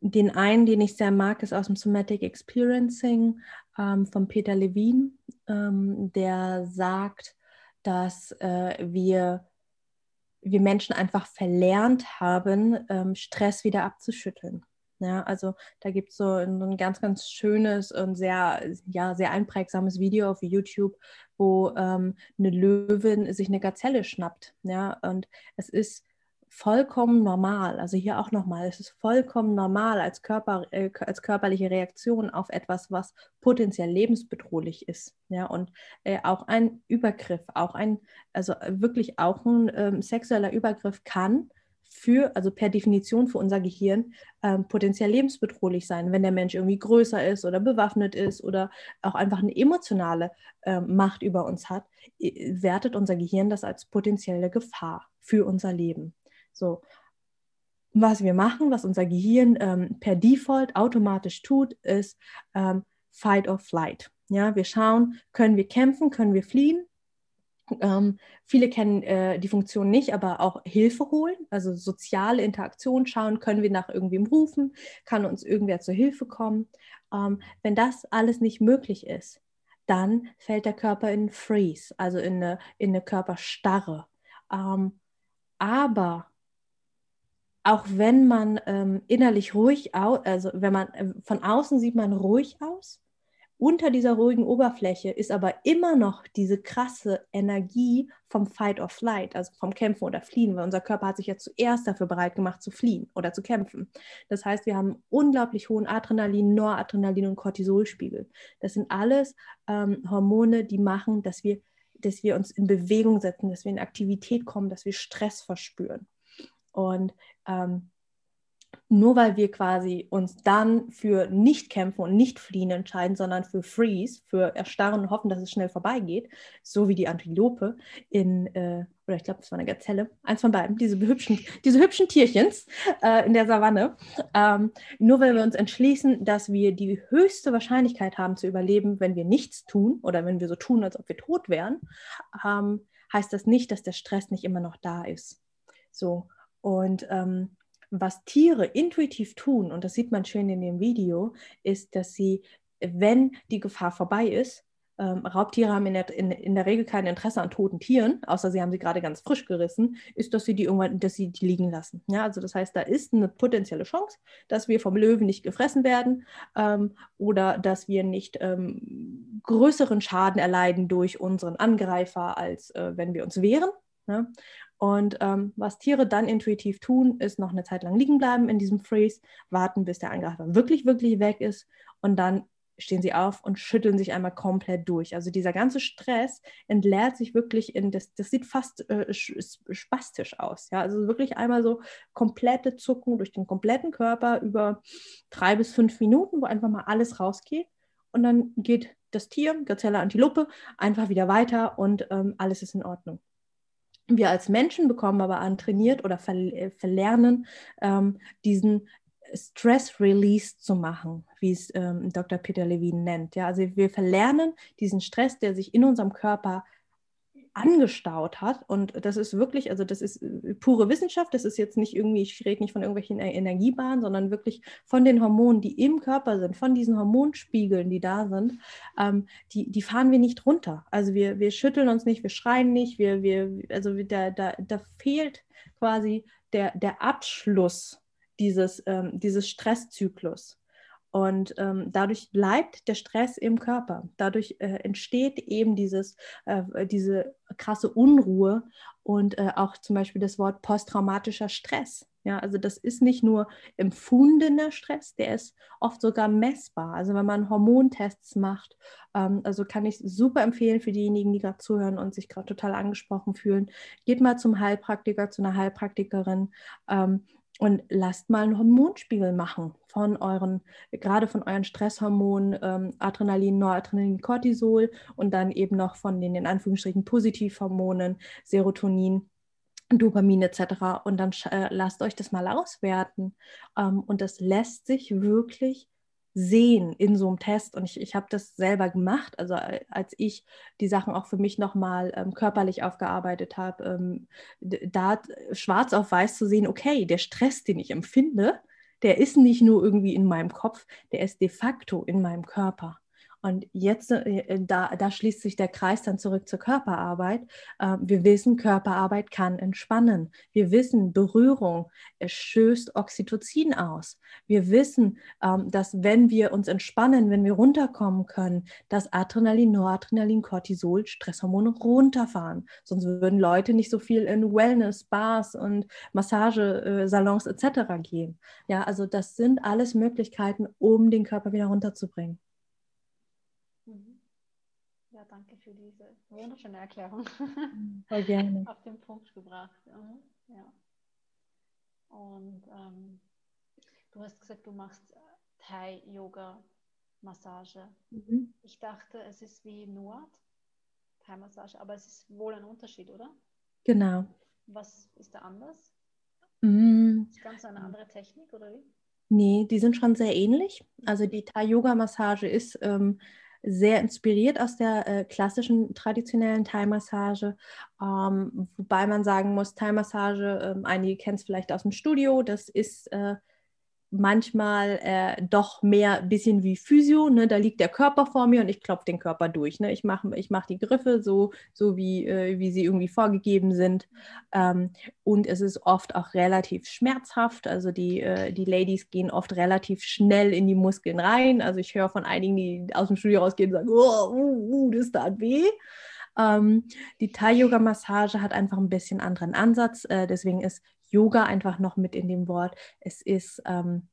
den einen, den ich sehr mag, ist aus dem Somatic Experiencing ähm, von Peter Levine, ähm, der sagt, dass äh, wir wir Menschen einfach verlernt haben, ähm, Stress wieder abzuschütteln. Ja, also da gibt es so ein ganz, ganz schönes und sehr, ja, sehr einprägsames Video auf YouTube, wo ähm, eine Löwin sich eine Gazelle schnappt. Ja, und es ist vollkommen normal. Also hier auch nochmal, es ist vollkommen normal als, Körper, äh, als körperliche Reaktion auf etwas, was potenziell lebensbedrohlich ist. Ja, und äh, auch ein Übergriff, auch ein, also wirklich auch ein ähm, sexueller Übergriff kann für, also per Definition für unser Gehirn, ähm, potenziell lebensbedrohlich sein, wenn der Mensch irgendwie größer ist oder bewaffnet ist oder auch einfach eine emotionale ähm, Macht über uns hat, wertet unser Gehirn das als potenzielle Gefahr für unser Leben. So, was wir machen, was unser Gehirn ähm, per Default automatisch tut, ist ähm, Fight or Flight. Ja, wir schauen, können wir kämpfen, können wir fliehen. Ähm, viele kennen äh, die Funktion nicht, aber auch Hilfe holen, also soziale Interaktion schauen, können wir nach irgendwem rufen, kann uns irgendwer zur Hilfe kommen. Ähm, wenn das alles nicht möglich ist, dann fällt der Körper in Freeze, also in eine, in eine Körperstarre. Ähm, aber auch wenn man ähm, innerlich ruhig aus, also wenn man äh, von außen sieht man ruhig aus, unter dieser ruhigen Oberfläche ist aber immer noch diese krasse Energie vom Fight or Flight, also vom Kämpfen oder Fliehen, weil unser Körper hat sich ja zuerst dafür bereit gemacht zu fliehen oder zu kämpfen. Das heißt, wir haben unglaublich hohen Adrenalin, Noradrenalin und Cortisolspiegel. Das sind alles ähm, Hormone, die machen, dass wir, dass wir uns in Bewegung setzen, dass wir in Aktivität kommen, dass wir Stress verspüren. Und ähm, nur weil wir quasi uns dann für nicht kämpfen und nicht fliehen entscheiden, sondern für Freeze, für erstarren und hoffen, dass es schnell vorbeigeht, so wie die Antilope in, äh, oder ich glaube, es war eine Gazelle, eins von beiden, diese hübschen, diese hübschen Tierchens äh, in der Savanne, ähm, nur weil wir uns entschließen, dass wir die höchste Wahrscheinlichkeit haben zu überleben, wenn wir nichts tun oder wenn wir so tun, als ob wir tot wären, ähm, heißt das nicht, dass der Stress nicht immer noch da ist. So, und ähm, was Tiere intuitiv tun, und das sieht man schön in dem Video, ist, dass sie, wenn die Gefahr vorbei ist, ähm, Raubtiere haben in der, in, in der Regel kein Interesse an toten Tieren, außer sie haben sie gerade ganz frisch gerissen, ist, dass sie die irgendwann, dass sie die liegen lassen. Ja, also das heißt, da ist eine potenzielle Chance, dass wir vom Löwen nicht gefressen werden ähm, oder dass wir nicht ähm, größeren Schaden erleiden durch unseren Angreifer, als äh, wenn wir uns wehren. Ne? Und ähm, was Tiere dann intuitiv tun, ist noch eine Zeit lang liegen bleiben in diesem Freeze, warten, bis der Angreifer wirklich, wirklich weg ist und dann stehen sie auf und schütteln sich einmal komplett durch. Also dieser ganze Stress entleert sich wirklich in, das, das sieht fast äh, spastisch aus. Ja? Also wirklich einmal so komplette Zucken durch den kompletten Körper über drei bis fünf Minuten, wo einfach mal alles rausgeht. Und dann geht das Tier, Gazelle, Antilope, einfach wieder weiter und ähm, alles ist in Ordnung. Wir als Menschen bekommen aber an trainiert oder äh, verlernen, ähm, diesen Stress Release zu machen, wie es ähm, Dr. Peter Levine nennt. Ja, also wir verlernen diesen Stress, der sich in unserem Körper angestaut hat. Und das ist wirklich, also das ist äh, pure Wissenschaft. Das ist jetzt nicht irgendwie, ich rede nicht von irgendwelchen e-, Energiebahnen, sondern wirklich von den Hormonen, die im Körper sind, von diesen Hormonspiegeln, die da sind, ähm, die, die fahren wir nicht runter. Also wir, wir schütteln uns nicht, wir schreien nicht, wir, wir, also da, da, da fehlt quasi der, der Abschluss dieses, ähm, dieses Stresszyklus. Und ähm, dadurch bleibt der Stress im Körper. Dadurch äh, entsteht eben dieses, äh, diese krasse Unruhe und äh, auch zum Beispiel das Wort posttraumatischer Stress. Ja, also das ist nicht nur empfundener Stress, der ist oft sogar messbar. Also wenn man Hormontests macht, ähm, also kann ich super empfehlen für diejenigen, die gerade zuhören und sich gerade total angesprochen fühlen, geht mal zum Heilpraktiker, zu einer Heilpraktikerin. Ähm, und lasst mal einen Hormonspiegel machen von euren, gerade von euren Stresshormonen, ähm, Adrenalin, Noradrenalin, Cortisol und dann eben noch von den in Anführungsstrichen Positivhormonen, Serotonin, Dopamin etc. Und dann äh, lasst euch das mal auswerten. Ähm, und das lässt sich wirklich sehen in so einem Test. Und ich, ich habe das selber gemacht, also äh, als ich die Sachen auch für mich nochmal ähm, körperlich aufgearbeitet habe, ähm, da schwarz auf weiß zu sehen, okay, der Stress, den ich empfinde, der ist nicht nur irgendwie in meinem Kopf, der ist de facto in meinem Körper. Und jetzt, äh, da, da schließt sich der Kreis dann zurück zur Körperarbeit. Ähm, wir wissen, Körperarbeit kann entspannen. Wir wissen, Berührung stößt Oxytocin aus. Wir wissen, ähm, dass wenn wir uns entspannen, wenn wir runterkommen können, dass Adrenalin, Noradrenalin, Cortisol, Stresshormone runterfahren. Sonst würden Leute nicht so viel in Wellness, Bars und Massagesalons etc. gehen. Ja, also das sind alles Möglichkeiten, um den Körper wieder runterzubringen. Ja, danke für diese wunderschöne Erklärung. Voll gerne. Auf den Punkt gebracht. Ja. Und ähm, du hast gesagt, du machst Thai-Yoga-Massage. Mhm. Ich dachte, es ist wie Nuat, Thai-Massage, aber es ist wohl ein Unterschied, oder? Genau. Was ist da anders? Mhm. Ist ganz eine andere Technik, oder wie? Nee, die sind schon sehr ähnlich. Also die Thai-Yoga-Massage ist ähm, sehr inspiriert aus der äh, klassischen traditionellen Thai-Massage, ähm, wobei man sagen muss, Thai-Massage, äh, einige kennen es vielleicht aus dem Studio, das ist äh, manchmal äh, doch mehr ein bisschen wie Physio. Ne? Da liegt der Körper vor mir und ich klopfe den Körper durch. Ne? Ich mache ich mach die Griffe so, so wie, äh, wie sie irgendwie vorgegeben sind. Ähm, und es ist oft auch relativ schmerzhaft. Also die, äh, die Ladies gehen oft relativ schnell in die Muskeln rein. Also ich höre von einigen, die aus dem Studio rausgehen und sagen, oh, uh, uh, das tat weh. Ähm, die Thai-Yoga-Massage hat einfach ein bisschen anderen Ansatz. Äh, deswegen ist Yoga einfach noch mit in dem Wort. Es ist, ähm,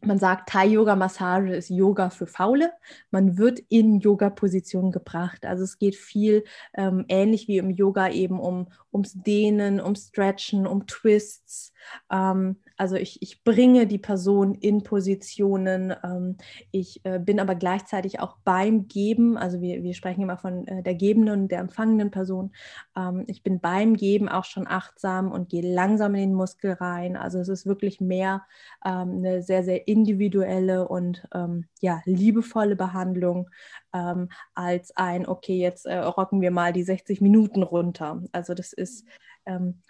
man sagt, Thai-Yoga-Massage ist Yoga für Faule. Man wird in Yoga-Position gebracht. Also es geht viel ähm, ähnlich wie im Yoga eben um, ums Dehnen, um Stretchen, um Twists. Ähm, Also ich, ich bringe die Person in Positionen. Ähm, ich äh, bin aber gleichzeitig auch beim Geben. Also wir, wir sprechen immer von äh, der gebenden und der empfangenen Person. Ähm, ich bin beim Geben auch schon achtsam und gehe langsam in den Muskel rein. Also es ist wirklich mehr ähm, eine sehr, sehr individuelle und ähm, ja, liebevolle Behandlung ähm, als ein, okay, jetzt äh, rocken wir mal die 60 Minuten runter. Also das ist,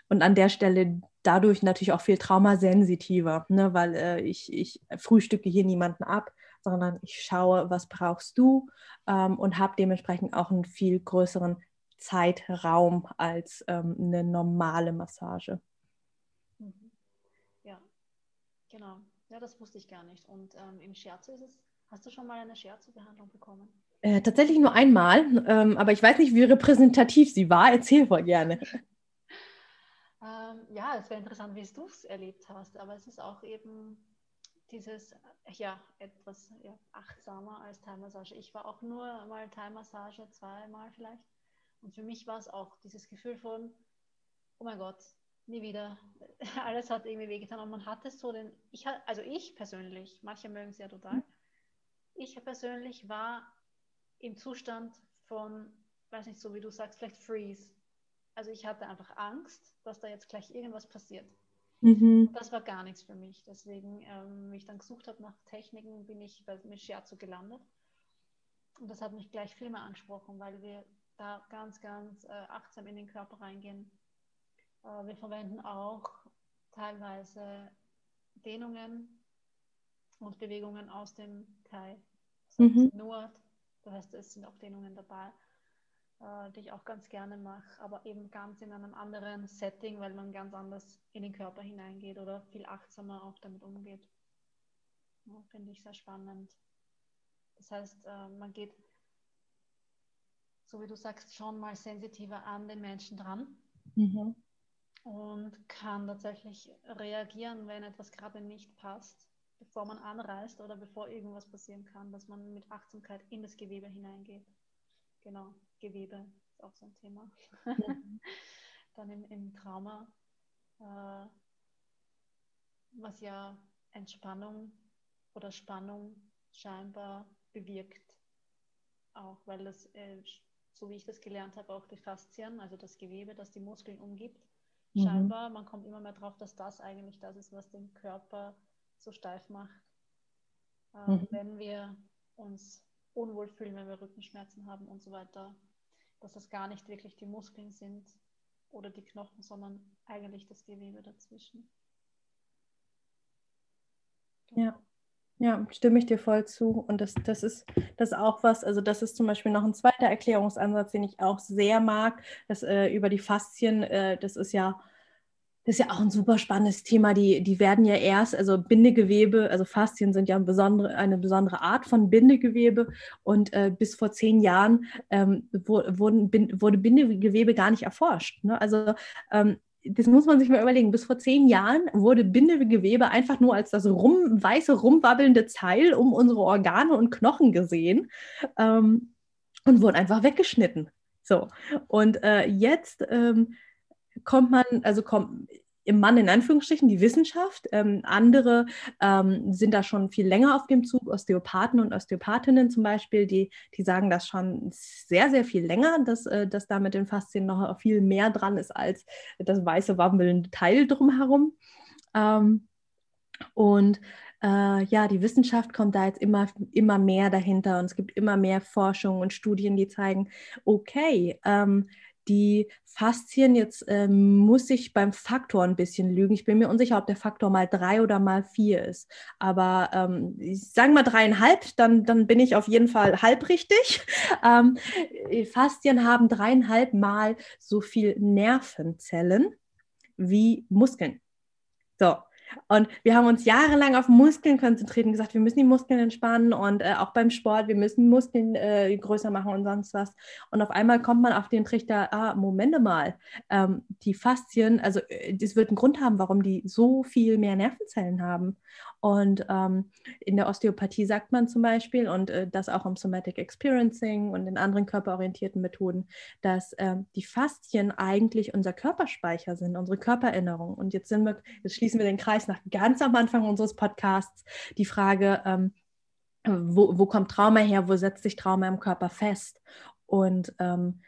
und an der Stelle dadurch natürlich auch viel traumasensitiver, ne, weil äh, ich, ich frühstücke hier niemanden ab, sondern ich schaue, was brauchst du ähm, und habe dementsprechend auch einen viel größeren Zeitraum als ähm, eine normale Massage. Mhm. Ja, genau. Ja, das wusste ich gar nicht. Und ähm, im Scherzo ist es, hast du schon mal eine Scherzo-Behandlung bekommen? Äh, tatsächlich nur einmal, ähm, aber ich weiß nicht, wie repräsentativ sie war. Erzähl voll gerne. ähm, ja, es wäre interessant, wie du es erlebt hast, aber es ist auch eben dieses, ja, etwas ja, achtsamer als Thai-Massage. Ich war auch nur mal Thai-Massage, zweimal vielleicht. Und für mich war es auch dieses Gefühl von, oh mein Gott, nie wieder. Alles hat irgendwie wehgetan und man hatte so den, ich, also ich persönlich, manche mögen es ja total, ich persönlich war im Zustand von, weiß nicht, so wie du sagst, vielleicht Freeze. Also ich hatte einfach Angst, dass da jetzt gleich irgendwas passiert. Mhm. Das war gar nichts für mich. Deswegen, ähm, wie ich dann gesucht habe nach Techniken, bin ich bei, mit Scherzo gelandet. Und das hat mich gleich viel mehr angesprochen, weil wir da ganz, ganz äh, achtsam in den Körper reingehen. Äh, wir verwenden auch teilweise Dehnungen und Bewegungen aus dem Thai. Das mhm. Nur das heißt, es sind auch Dehnungen dabei, äh, die ich auch ganz gerne mache, aber eben ganz in einem anderen Setting, weil man ganz anders in den Körper hineingeht oder viel achtsamer auch damit umgeht. Ja, Finde ich sehr spannend. Das heißt, äh, man geht, so wie du sagst, schon mal sensitiver an den Menschen dran. Mhm. Und kann tatsächlich reagieren, wenn etwas gerade nicht passt bevor man anreist oder bevor irgendwas passieren kann, dass man mit Achtsamkeit in das Gewebe hineingeht. Genau, Gewebe ist auch so ein Thema. Mhm. Dann im, im Trauma, äh, was ja Entspannung oder Spannung scheinbar bewirkt. Auch weil das, äh, so wie ich das gelernt habe, auch die Faszien, also das Gewebe, das die Muskeln umgibt, mhm. scheinbar, man kommt immer mehr drauf, dass das eigentlich das ist, was den Körper so steif macht. Äh, mhm. Wenn wir uns unwohl fühlen, wenn wir Rückenschmerzen haben und so weiter, dass das gar nicht wirklich die Muskeln sind oder die Knochen, sondern eigentlich das Gewebe dazwischen. Ja. Ja, stimme ich dir voll zu. Und das, das ist das auch was, also das ist zum Beispiel noch ein zweiter Erklärungsansatz, den ich auch sehr mag, das äh, über die Faszien, äh, das ist ja das ist ja auch ein super spannendes Thema. Die, die werden ja erst, also Bindegewebe, also Faszien sind ja eine besondere, eine besondere Art von Bindegewebe. Und äh, bis vor zehn Jahren ähm, wurden, wurde Bindegewebe gar nicht erforscht. Ne? Also ähm, das muss man sich mal überlegen. Bis vor zehn Jahren wurde Bindegewebe einfach nur als das rum, weiße, rumwabbelnde Teil um unsere Organe und Knochen gesehen ähm, und wurde einfach weggeschnitten. So. Und äh, jetzt ähm, kommt man, also kommt im Mann in Anführungsstrichen die Wissenschaft. Ähm, andere ähm, sind da schon viel länger auf dem Zug, Osteopathen und Osteopathinnen zum Beispiel, die, die sagen das schon sehr, sehr viel länger, dass, äh, dass da mit den Faszien noch viel mehr dran ist als das weiße wabbelnde Teil drumherum. Ähm, und äh, ja, die Wissenschaft kommt da jetzt immer, immer mehr dahinter und es gibt immer mehr Forschung und Studien, die zeigen, okay, ähm, die Faszien, jetzt ähm, muss ich beim Faktor ein bisschen lügen. Ich bin mir unsicher, ob der Faktor mal drei oder mal vier ist. Aber ähm, ich sage mal dreieinhalb, dann, dann bin ich auf jeden Fall halb richtig. Ähm, Faszien haben dreieinhalb Mal so viel Nervenzellen wie Muskeln. So, und wir haben uns jahrelang auf Muskeln konzentriert und gesagt, wir müssen die Muskeln entspannen und äh, auch beim Sport, wir müssen Muskeln äh, größer machen und sonst was. Und auf einmal kommt man auf den Trichter, ah, Momente mal, ähm, die Faszien, also äh, das wird einen Grund haben, warum die so viel mehr Nervenzellen haben. Und ähm, in der Osteopathie sagt man zum Beispiel, und äh, das auch im Somatic Experiencing und in anderen körperorientierten Methoden, dass äh, die Faszien eigentlich unser Körperspeicher sind, unsere Körpererinnerung. Und jetzt sind wir, jetzt schließen wir den Kreis nach ganz am Anfang unseres Podcasts, die Frage, ähm, wo, wo kommt Trauma her, wo setzt sich Trauma im Körper fest? Und ähm, äh,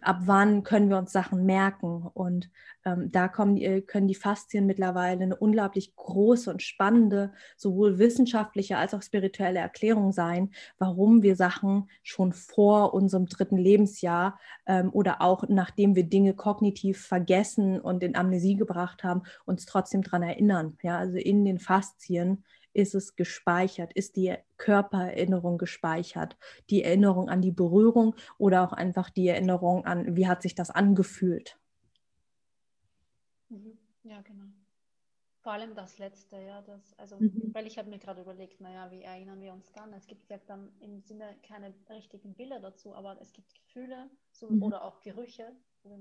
ab wann können wir uns Sachen merken. Und ähm, da kommen, die, können die Faszien mittlerweile eine unglaublich große und spannende, sowohl wissenschaftliche als auch spirituelle Erklärung sein, warum wir Sachen schon vor unserem dritten Lebensjahr ähm, oder auch nachdem wir Dinge kognitiv vergessen und in Amnesie gebracht haben, uns trotzdem daran erinnern. Ja, also in den Faszien ist es gespeichert, ist die Körpererinnerung gespeichert, die Erinnerung an die Berührung oder auch einfach die Erinnerung an, wie hat sich das angefühlt. Mhm. Ja, genau. Vor allem das Letzte, ja, das, also, mhm. weil ich habe mir gerade überlegt, naja, wie erinnern wir uns dann? Es gibt ja dann im Sinne keine richtigen Bilder dazu, aber es gibt Gefühle so, mhm. oder auch Gerüche.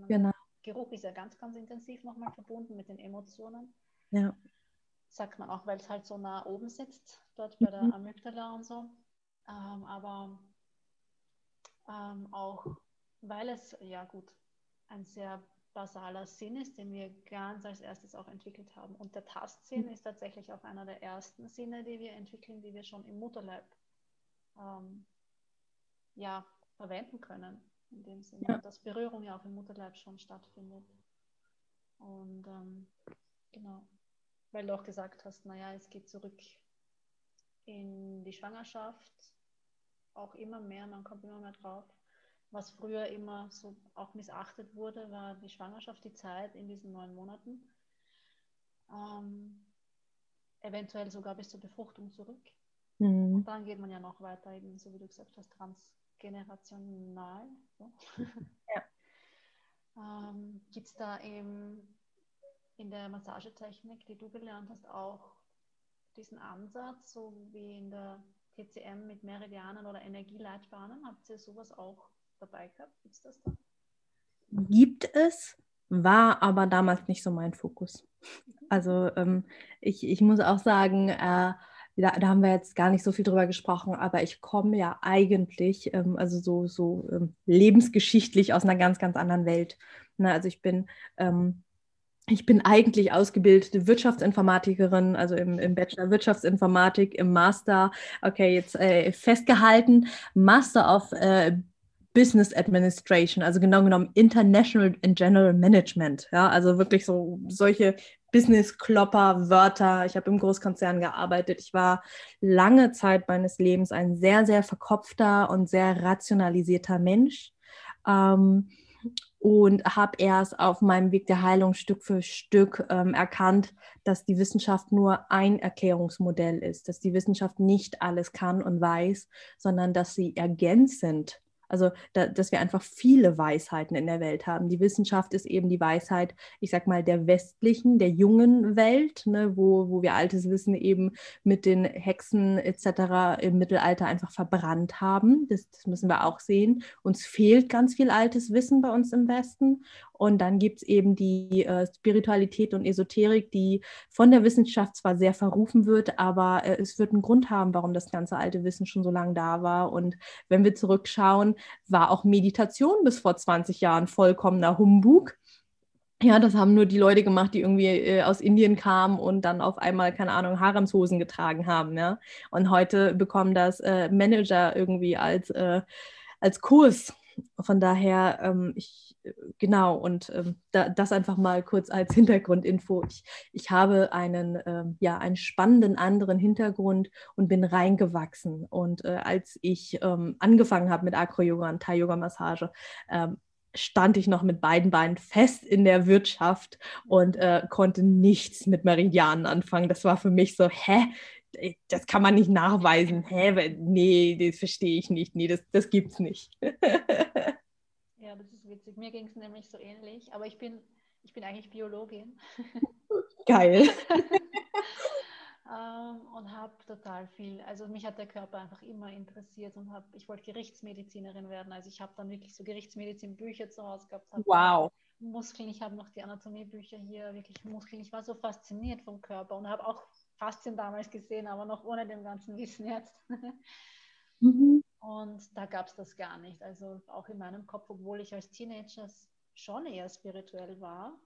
genau. Geruch ist ja ganz, ganz intensiv nochmal verbunden mit den Emotionen. Ja sagt man auch, weil es halt so nah oben sitzt, dort bei der mhm. Amygdala und so. Ähm, aber ähm, auch, weil es, ja gut, ein sehr basaler Sinn ist, den wir ganz als erstes auch entwickelt haben. Und der Tastsinn mhm. ist tatsächlich auch einer der ersten Sinne, die wir entwickeln, die wir schon im Mutterleib ähm, ja, verwenden können. In dem Sinne, ja. dass Berührung ja auch im Mutterleib schon stattfindet. Und ähm, genau weil du auch gesagt hast, naja, es geht zurück in die Schwangerschaft, auch immer mehr, man kommt immer mehr drauf. Was früher immer so auch missachtet wurde, war die Schwangerschaft, die Zeit in diesen neun Monaten. Ähm, eventuell sogar bis zur Befruchtung zurück. Mhm. Und dann geht man ja noch weiter, eben so wie du gesagt hast, transgenerational. So. Ja. ähm, Gibt es da eben in der Massagetechnik, die du gelernt hast, auch diesen Ansatz, so wie in der TCM mit Meridianen oder Energieleitbahnen? Habt ihr sowas auch dabei gehabt? Gibt es das da? Gibt es, war aber damals nicht so mein Fokus. Mhm. Also ähm, ich, ich muss auch sagen, äh, da, da, haben wir jetzt gar nicht so viel drüber gesprochen, aber ich komme ja eigentlich, ähm, also so, so ähm, lebensgeschichtlich aus einer ganz, ganz anderen Welt. Na, also ich bin ähm, ich bin eigentlich ausgebildete Wirtschaftsinformatikerin, also im, im Bachelor Wirtschaftsinformatik, im Master, okay, jetzt äh, festgehalten, Master of äh, Business Administration, also genau genommen International and General Management. Ja, also wirklich so solche Business-Klopper-Wörter. Ich habe im Großkonzern gearbeitet. Ich war lange Zeit meines Lebens ein sehr, sehr verkopfter und sehr rationalisierter Mensch. Ähm, und habe erst auf meinem Weg der Heilung Stück für Stück ähm, erkannt, dass die Wissenschaft nur ein Erklärungsmodell ist, dass die Wissenschaft nicht alles kann und weiß, sondern dass sie ergänzend also, da, dass wir einfach viele Weisheiten in der Welt haben. Die Wissenschaft ist eben die Weisheit, ich sag mal, der westlichen, der jungen Welt, ne, wo, wo wir altes Wissen eben mit den Hexen etc. im Mittelalter einfach verbrannt haben. Das, das müssen wir auch sehen. Uns fehlt ganz viel altes Wissen bei uns im Westen. Und dann gibt es eben die äh, Spiritualität und Esoterik, die von der Wissenschaft zwar sehr verrufen wird, aber äh, es wird einen Grund haben, warum das ganze alte Wissen schon so lange da war. Und wenn wir zurückschauen, war auch Meditation bis vor 20 Jahren vollkommener Humbug. Ja, das haben nur die Leute gemacht, die irgendwie äh, aus Indien kamen und dann auf einmal, keine Ahnung, Haremshosen getragen haben. Ja? Und heute bekommen das äh, Manager irgendwie als, äh, als Kurs. Von daher, ähm, ich, genau, und ähm, da, das einfach mal kurz als Hintergrundinfo. Ich, ich habe einen, ähm, ja, einen spannenden anderen Hintergrund und bin reingewachsen. Und äh, als ich ähm, angefangen habe mit Acro-Yoga und Thai-Yoga-Massage, ähm, stand ich noch mit beiden Beinen fest in der Wirtschaft und äh, konnte nichts mit Meridianen anfangen. Das war für mich so, hä? Das kann man nicht nachweisen. Hä? Nee, das verstehe ich nicht. Nee, das, das gibt's nicht. ja, das ist witzig. Mir ging es nämlich so ähnlich, aber ich bin, ich bin eigentlich Biologin. Geil. ähm, und habe total viel, also mich hat der Körper einfach immer interessiert und habe, ich wollte Gerichtsmedizinerin werden. Also ich habe dann wirklich so Gerichtsmedizin-Bücher zu Hause gehabt. Wow. Muskeln, ich habe noch die Anatomie-Bücher hier, wirklich Muskeln. Ich war so fasziniert vom Körper und habe auch Faszien damals gesehen, aber noch ohne dem ganzen Wissen jetzt. mhm. Und da gab es das gar nicht. Also auch in meinem Kopf, obwohl ich als Teenager schon eher spirituell war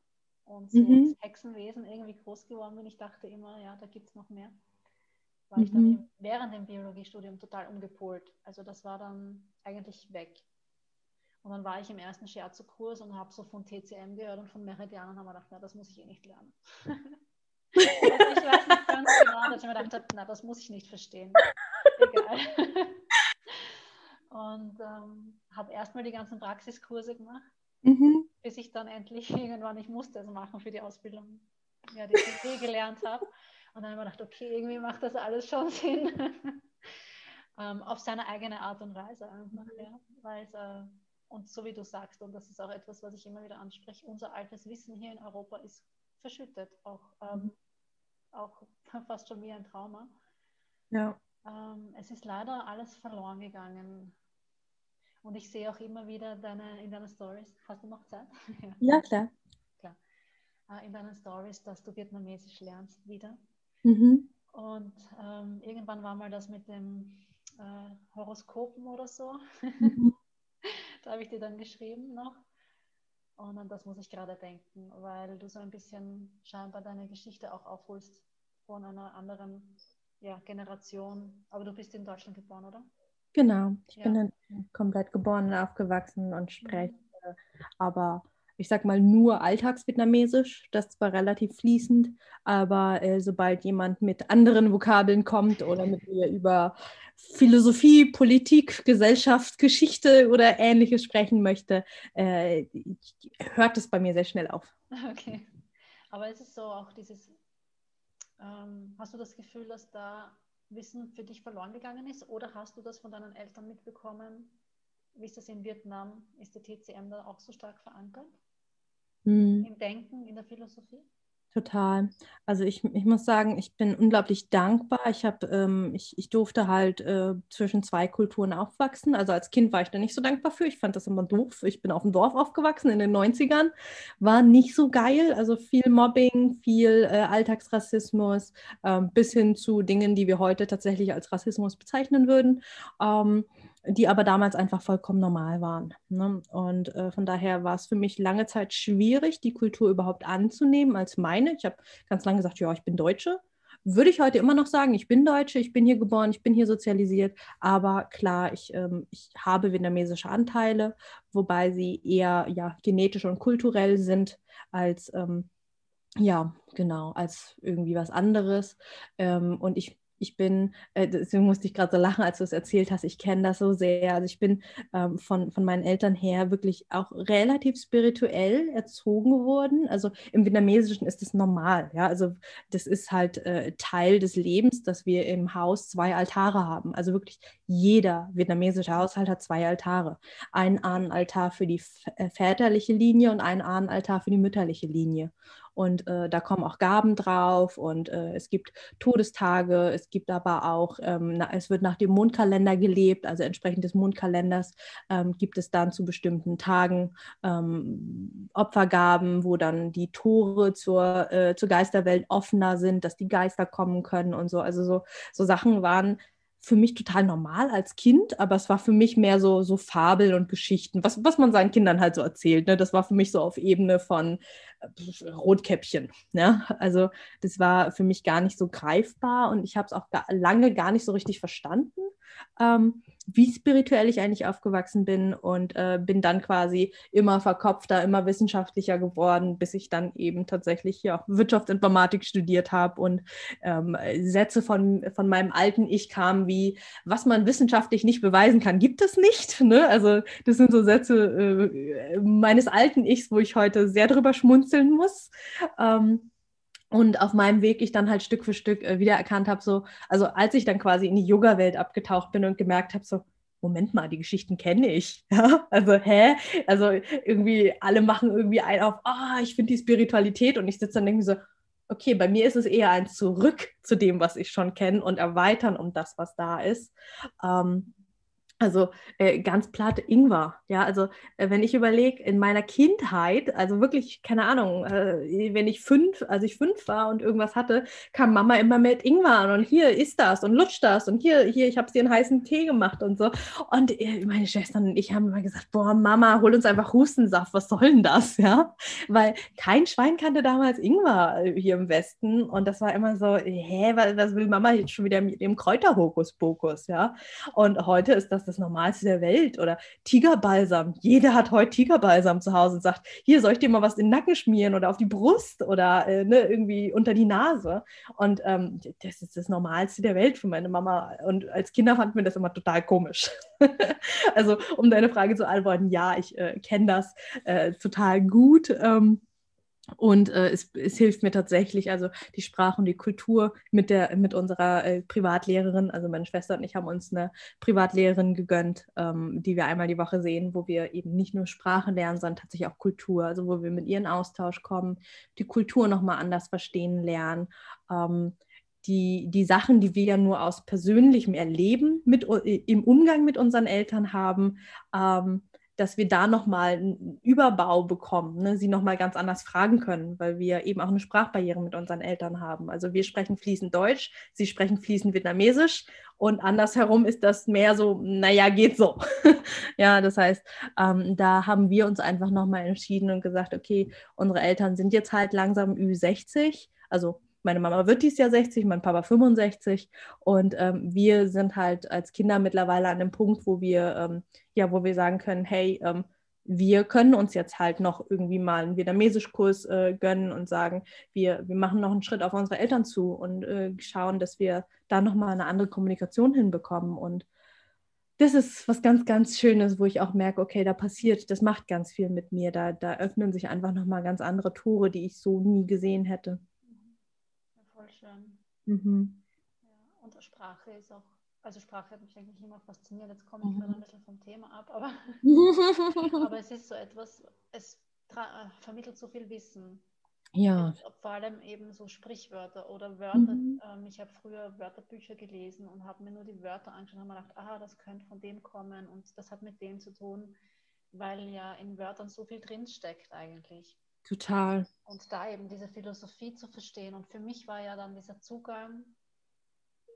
und so mhm. Hexenwesen irgendwie groß geworden bin, ich dachte immer, ja, da gibt es noch mehr. War mhm. ich dann mhm. während dem Biologiestudium total umgepolt. Also das war dann eigentlich weg. Und dann war ich im ersten Scherzo-Kurs und habe so von TCM gehört und von Meridian und habe mir gedacht, na, das muss ich eh nicht lernen. ich weiß nicht ganz genau, dass ich mir gedacht habe, na, das muss ich nicht verstehen. Egal. und ähm, habe erstmal die ganzen Praxiskurse gemacht, mhm. bis ich dann endlich irgendwann, ich musste es machen für die Ausbildung, ja, die Theorie gelernt habe. Und dann habe ich gedacht, okay, irgendwie macht das alles schon Sinn. ähm, auf seine eigene Art und Weise einfach, ja. Weil äh, und so wie du sagst, und das ist auch etwas, was ich immer wieder anspreche, unser altes Wissen hier in Europa ist verschüttet, auch, ähm, mhm. Auch fast schon wie ein Trauma. Ja. Ähm, es ist leider alles verloren gegangen. Und ich sehe auch immer wieder deine, in deinen Stories, hast du noch Zeit? ja, klar. klar. Äh, in deinen Stories, dass du Vietnamesisch lernst wieder. Mhm. Und ähm, irgendwann war mal das mit dem äh, Horoskopen oder so. Mhm. da habe ich dir dann geschrieben noch. Und an das muss ich gerade denken, weil du so ein bisschen scheinbar deine Geschichte auch aufholst von einer anderen ja, Generation. Aber du bist in Deutschland geboren, oder? Genau, ich ja. bin komplett geboren und aufgewachsen und spreche mhm. aber ich sag mal, nur Alltagsvietnamesisch. Das ist zwar relativ fließend, aber äh, sobald jemand mit anderen Vokabeln kommt oder mit mir über Philosophie, Politik, Gesellschaft, Geschichte oder ähnliches sprechen möchte, äh, hört es bei mir sehr schnell auf. Okay. Aber ist es so auch dieses, ähm, hast du das Gefühl, dass da Wissen für dich verloren gegangen ist oder hast du das von deinen Eltern mitbekommen? Wie ist das in Vietnam? Ist der TCM da auch so stark verankert? Mhm. Im Denken, in der Philosophie? Total. Also ich, ich muss sagen, ich bin unglaublich dankbar. Ich, hab, ähm, ich, ich durfte halt äh, zwischen zwei Kulturen aufwachsen. Also als Kind war ich da nicht so dankbar für. Ich fand das immer doof. Ich bin auf dem Dorf aufgewachsen in den 90ern. War nicht so geil. Also viel Mobbing, viel äh, Alltagsrassismus, äh, bis hin zu Dingen, die wir heute tatsächlich als Rassismus bezeichnen würden. Ähm, die aber damals einfach vollkommen normal waren. Ne? Und äh, von daher war es für mich lange Zeit schwierig, die Kultur überhaupt anzunehmen als meine. Ich habe ganz lange gesagt, ja, ich bin Deutsche. Würde ich heute immer noch sagen, ich bin Deutsche, ich bin hier geboren, ich bin hier sozialisiert, aber klar, ich, ähm, ich habe vietnamesische Anteile, wobei sie eher ja, genetisch und kulturell sind als ähm, ja, genau, als irgendwie was anderes. Ähm, und ich ich bin, äh, deswegen musste ich gerade so lachen, als du es erzählt hast, ich kenne das so sehr. Also ich bin ähm, von, von meinen Eltern her wirklich auch relativ spirituell erzogen worden. Also im Vietnamesischen ist das normal, ja. Also das ist halt äh, Teil des Lebens, dass wir im Haus zwei Altare haben. Also wirklich jeder vietnamesische Haushalt hat zwei Altare. Ein Ahnenaltar für die äh, väterliche Linie und ein Ahnenaltar für die mütterliche Linie und äh, da kommen auch Gaben drauf und äh, es gibt Todestage, es gibt aber auch, ähm, na, es wird nach dem Mondkalender gelebt, also entsprechend des Mondkalenders ähm, gibt es dann zu bestimmten Tagen ähm, Opfergaben, wo dann die Tore zur, äh, zur Geisterwelt offener sind, dass die Geister kommen können und so. Also so, so Sachen waren für mich total normal als Kind, aber es war für mich mehr so, so Fabel und Geschichten, was, was man seinen Kindern halt so erzählt. Ne? Das war für mich so auf Ebene von Rotkäppchen. Ne? Also das war für mich gar nicht so greifbar und ich habe es auch gar, lange gar nicht so richtig verstanden. Ähm, wie spirituell ich eigentlich aufgewachsen bin und äh, bin dann quasi immer verkopfter, immer wissenschaftlicher geworden, bis ich dann eben tatsächlich ja, Wirtschaftsinformatik studiert habe und ähm, Sätze von, von meinem alten Ich kamen wie, was man wissenschaftlich nicht beweisen kann, gibt es nicht. Ne? Also das sind so Sätze äh, meines alten Ichs, wo ich heute sehr drüber schmunzeln muss. Ähm, und auf meinem Weg ich dann halt Stück für Stück äh, wiedererkannt habe, so, also als ich dann quasi in die Yoga-Welt abgetaucht bin und gemerkt habe, so, Moment mal, die Geschichten kenne ich. Also, hä? Also irgendwie, alle machen irgendwie ein auf, ah, oh, ich finde die Spiritualität und ich sitze dann irgendwie so, okay, bei mir ist es eher ein Zurück zu dem, was ich schon kenne und erweitern um das, was da ist. Ähm, Also äh, ganz platt Ingwer. Ja, also äh, wenn ich überlege, in meiner Kindheit, also wirklich, keine Ahnung, äh, wenn ich fünf, als ich fünf war und irgendwas hatte, kam Mama immer mit Ingwer an und hier ist das und lutscht das und hier, hier, ich habe dir einen heißen Tee gemacht und so. Und äh, meine Schwestern und ich haben immer gesagt, boah, Mama, hol uns einfach Hustensaft, was soll denn das? Ja, weil kein Schwein kannte damals Ingwer äh, hier im Westen und das war immer so, hä, was, was will Mama jetzt schon wieder mit dem Kräuterhokuspokus? Ja, und heute ist das das Normalste der Welt. Oder Tigerbalsam. Jeder hat heute Tigerbalsam zu Hause und sagt, hier soll ich dir mal was in den Nacken schmieren oder auf die Brust oder äh, ne, irgendwie unter die Nase. Und ähm, das ist das Normalste der Welt für meine Mama. Und als Kinder fanden wir das immer total komisch. also um deine Frage zu antworten, ja, ich äh, kenne das äh, total gut. Ähm, und äh, es, es, hilft mir tatsächlich, also die Sprache und die Kultur mit, der, mit unserer äh, Privatlehrerin, also meine Schwester und ich haben uns eine Privatlehrerin gegönnt, ähm, die wir einmal die Woche sehen, wo wir eben nicht nur Sprache lernen, sondern tatsächlich auch Kultur, also wo wir mit ihr in Austausch kommen, die Kultur nochmal anders verstehen lernen. Ähm, die, die Sachen, die wir ja nur aus persönlichem Erleben mit, im Umgang mit unseren Eltern haben, ähm, dass wir da nochmal einen Überbau bekommen, ne? sie nochmal ganz anders fragen können, weil wir eben auch eine Sprachbarriere mit unseren Eltern haben. Also wir sprechen fließend Deutsch, sie sprechen fließend Vietnamesisch und andersherum ist das mehr so, naja, geht so. ja, das heißt, ähm, da haben wir uns einfach nochmal entschieden und gesagt, okay, unsere Eltern sind jetzt halt langsam Ü60, also meine Mama wird dies Jahr 60, mein Papa 65 und ähm, wir sind halt als Kinder mittlerweile an dem Punkt, wo wir ähm, ja, wo wir sagen können, hey, ähm, wir können uns jetzt halt noch irgendwie mal einen Vietnamesischkurs äh, gönnen und sagen, wir, wir machen noch einen Schritt auf unsere Eltern zu und äh, schauen, dass wir da nochmal eine andere Kommunikation hinbekommen. Und das ist was ganz, ganz Schönes, wo ich auch merke, okay, da passiert, das macht ganz viel mit mir. Da, da öffnen sich einfach nochmal ganz andere Tore, die ich so nie gesehen hätte. Ja, voll schön. Mhm. Ja, und Sprache ist auch also Sprache hat mich eigentlich immer fasziniert. Jetzt komme ich mhm. gerade ein bisschen vom Thema ab, aber, aber es ist so etwas, es vermittelt so viel Wissen. Ja. Vor allem eben so Sprichwörter oder Wörter. Mhm. Ähm, ich habe früher Wörterbücher gelesen und habe mir nur die Wörter angeschaut und habe mir gedacht, ah, das könnte von dem kommen und das hat mit dem zu tun, weil ja in Wörtern so viel drinsteckt eigentlich. Total. Und da eben diese Philosophie zu verstehen. Und für mich war ja dann dieser Zugang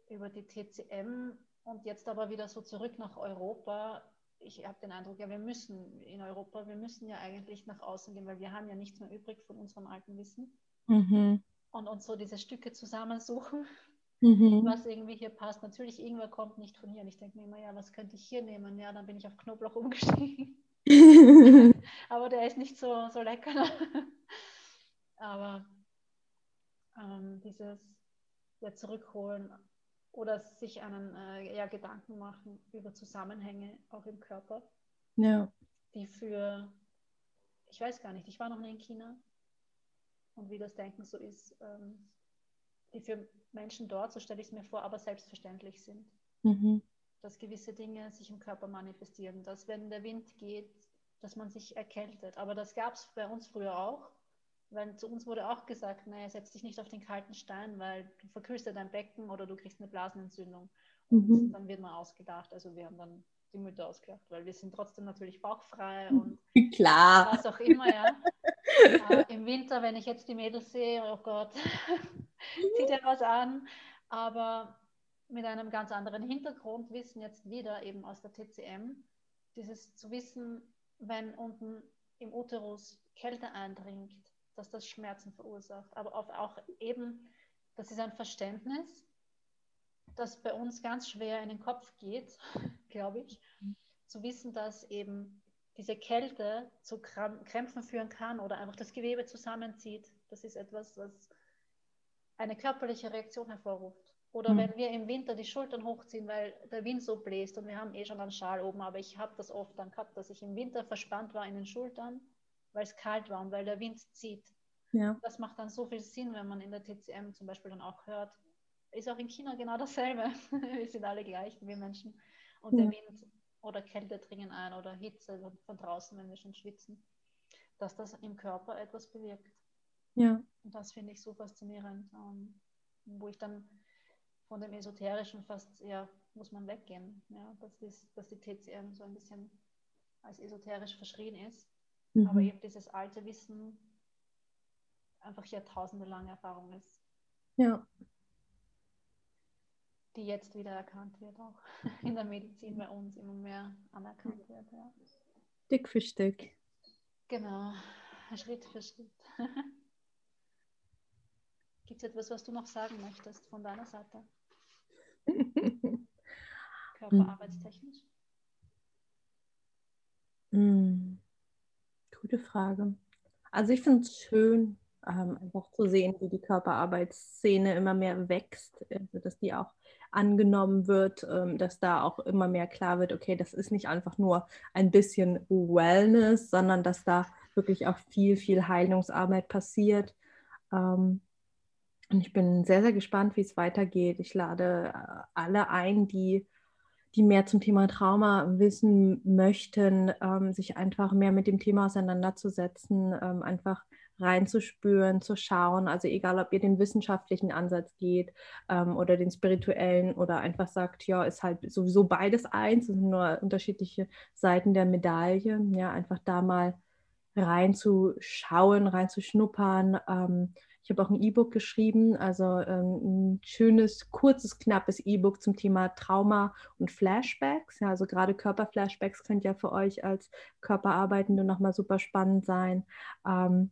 über die TCM und jetzt aber wieder so zurück nach Europa. Ich habe den Eindruck, ja, wir müssen in Europa, wir müssen ja eigentlich nach außen gehen, weil wir haben ja nichts mehr übrig von unserem alten Wissen. Mhm. Und uns so diese Stücke zusammensuchen, mhm. was irgendwie hier passt. Natürlich, irgendwer kommt nicht von hier. Und ich denke mir immer, ja, was könnte ich hier nehmen? Ja, dann bin ich auf Knoblauch umgestiegen. aber der ist nicht so, so lecker. aber ähm, dieses ja, Zurückholen oder sich einen äh, ja, Gedanken machen über Zusammenhänge auch im Körper. Ja. Die für, ich weiß gar nicht, ich war noch nie in China und wie das Denken so ist, ähm, die für Menschen dort, so stelle ich es mir vor, aber selbstverständlich sind. Mhm. Dass gewisse Dinge sich im Körper manifestieren, dass wenn der Wind geht, dass man sich erkältet. Aber das gab es bei uns früher auch. Weil zu uns wurde auch gesagt, naja, setz dich nicht auf den kalten Stein, weil du verkühlst ja dein Becken oder du kriegst eine Blasenentzündung. Und mhm. dann wird man ausgedacht. Also wir haben dann die Mütter ausgedacht, weil wir sind trotzdem natürlich bauchfrei und Klar. was auch immer, ja. äh, Im Winter, wenn ich jetzt die Mädels sehe, oh Gott, zieht er was an. Aber mit einem ganz anderen Hintergrundwissen jetzt wieder eben aus der TCM, dieses zu wissen, wenn unten im Uterus Kälte eindringt, dass das Schmerzen verursacht. Aber auch eben, das ist ein Verständnis, das bei uns ganz schwer in den Kopf geht, glaube ich, zu wissen, dass eben diese Kälte zu Krämpfen führen kann oder einfach das Gewebe zusammenzieht. Das ist etwas, was eine körperliche Reaktion hervorruft. Oder mhm. wenn wir im Winter die Schultern hochziehen, weil der Wind so bläst und wir haben eh schon einen Schal oben, aber ich habe das oft dann gehabt, dass ich im Winter verspannt war in den Schultern weil es kalt war und weil der Wind zieht. Ja. Das macht dann so viel Sinn, wenn man in der TCM zum Beispiel dann auch hört. Ist auch in China genau dasselbe. wir sind alle gleich, wir Menschen. Und ja. der Wind oder Kälte dringen ein oder Hitze von draußen, wenn wir schon schwitzen, dass das im Körper etwas bewirkt. Ja. Und das finde ich so faszinierend, ähm, wo ich dann von dem Esoterischen fast ja muss man weggehen. Ja, dass, dies, dass die TCM so ein bisschen als esoterisch verschrien ist. Mhm. Aber eben dieses alte Wissen einfach jahrtausendelange Erfahrung ist. Ja. Die jetzt wieder erkannt wird, auch in der Medizin bei uns immer mehr anerkannt wird. Ja. Stück für Stück. Genau, Schritt für Schritt. Gibt es etwas, was du noch sagen möchtest von deiner Seite? Körperarbeitstechnisch? Hm. Gute Frage. Also ich finde es schön, ähm, einfach zu sehen, wie die Körperarbeitsszene immer mehr wächst, also dass die auch angenommen wird, ähm, dass da auch immer mehr klar wird, okay, das ist nicht einfach nur ein bisschen Wellness, sondern dass da wirklich auch viel, viel Heilungsarbeit passiert. Ähm, und ich bin sehr, sehr gespannt, wie es weitergeht. Ich lade äh, alle ein, die, die mehr zum Thema Trauma wissen möchten, ähm, sich einfach mehr mit dem Thema auseinanderzusetzen, ähm, einfach reinzuspüren, zu schauen. Also egal, ob ihr den wissenschaftlichen Ansatz geht ähm, oder den spirituellen oder einfach sagt, ja, ist halt sowieso beides eins, es sind nur unterschiedliche Seiten der Medaille. Ja, einfach da mal reinzuschauen, reinzuschnuppern. Ähm, ich habe auch ein E-Book geschrieben, also ähm, ein schönes, kurzes, knappes E-Book zum Thema Trauma und Flashbacks. Ja, also gerade Körperflashbacks können ja für euch als Körperarbeitende nochmal super spannend sein. Ähm,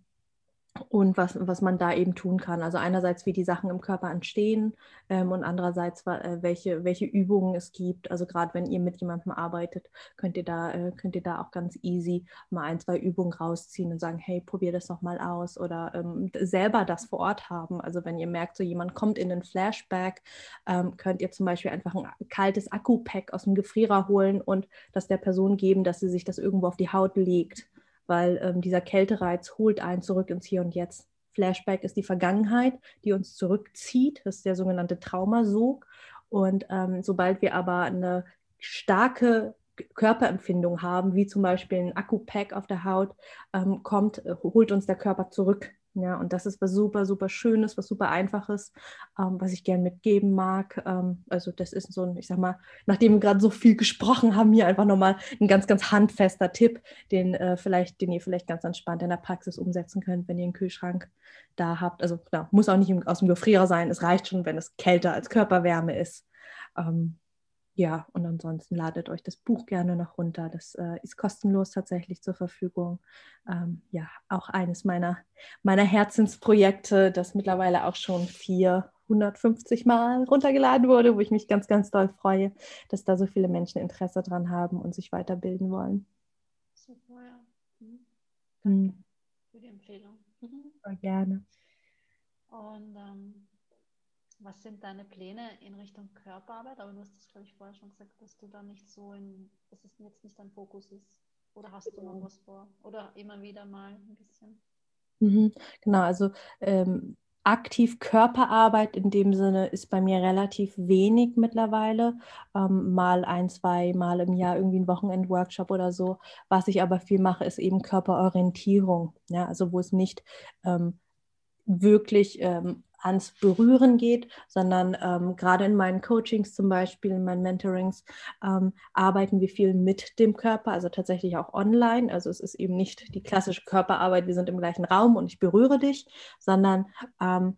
und was, was man da eben tun kann. Also einerseits, wie die Sachen im Körper entstehen ähm, und andererseits, äh, welche, welche Übungen es gibt. Also gerade wenn ihr mit jemandem arbeitet, könnt ihr da, äh, könnt ihr da auch ganz easy mal ein, zwei Übungen rausziehen und sagen, hey, probier das noch mal aus oder ähm, selber das vor Ort haben. Also wenn ihr merkt, so jemand kommt in den Flashback, ähm, könnt ihr zum Beispiel einfach ein kaltes Akku-Pack aus dem Gefrierer holen und das der Person geben, dass sie sich das irgendwo auf die Haut legt weil ähm, dieser Kältereiz holt einen zurück ins Hier und Jetzt. Flashback ist die Vergangenheit, die uns zurückzieht. Das ist der sogenannte Traumasog. Und ähm, sobald wir aber eine starke Körperempfindung haben, wie zum Beispiel ein Akku-Pack auf der Haut, ähm, kommt, äh, holt uns der Körper zurück ja, und das ist was super, super Schönes, was super Einfaches, ähm, was ich gern mitgeben mag. Ähm, also das ist so ein, ich sag mal, nachdem wir gerade so viel gesprochen haben, hier einfach nochmal ein ganz, ganz handfester Tipp, den, äh, vielleicht, den ihr vielleicht ganz entspannt in der Praxis umsetzen könnt, wenn ihr einen Kühlschrank da habt. Also klar, muss auch nicht im, aus dem Gefrierer sein. Es reicht schon, wenn es kälter als Körperwärme ist. Ähm, ja, und ansonsten ladet euch das Buch gerne noch runter. Das äh, ist kostenlos tatsächlich zur Verfügung. Ähm, ja, auch eines meiner, meiner Herzensprojekte, das mittlerweile auch schon 450 Mal runtergeladen wurde, wo ich mich ganz, ganz doll freue, dass da so viele Menschen Interesse dran haben und sich weiterbilden wollen. Super, ja. Mhm. Danke mhm. für die Empfehlung. Sehr gerne. Und ähm, was sind deine Pläne in Richtung Körperarbeit? Aber du hast das, glaube ich, vorher schon gesagt, dass du da nicht so in, dass es jetzt nicht dein Fokus ist. Oder hast du noch was vor? Oder immer wieder mal ein bisschen? Mhm, genau, also ähm, aktiv Körperarbeit in dem Sinne ist bei mir relativ wenig mittlerweile. Ähm, mal ein, zwei Mal im Jahr irgendwie ein Wochenend-Workshop oder so. Was ich aber viel mache, ist eben Körperorientierung. Ja, also wo es nicht ähm, wirklich ähm, ans Berühren geht, sondern ähm, gerade in meinen Coachings zum Beispiel, in meinen Mentorings, ähm, arbeiten wir viel mit dem Körper, also tatsächlich auch online. Also es ist eben nicht die klassische Körperarbeit, wir sind im gleichen Raum und ich berühre dich, sondern ähm,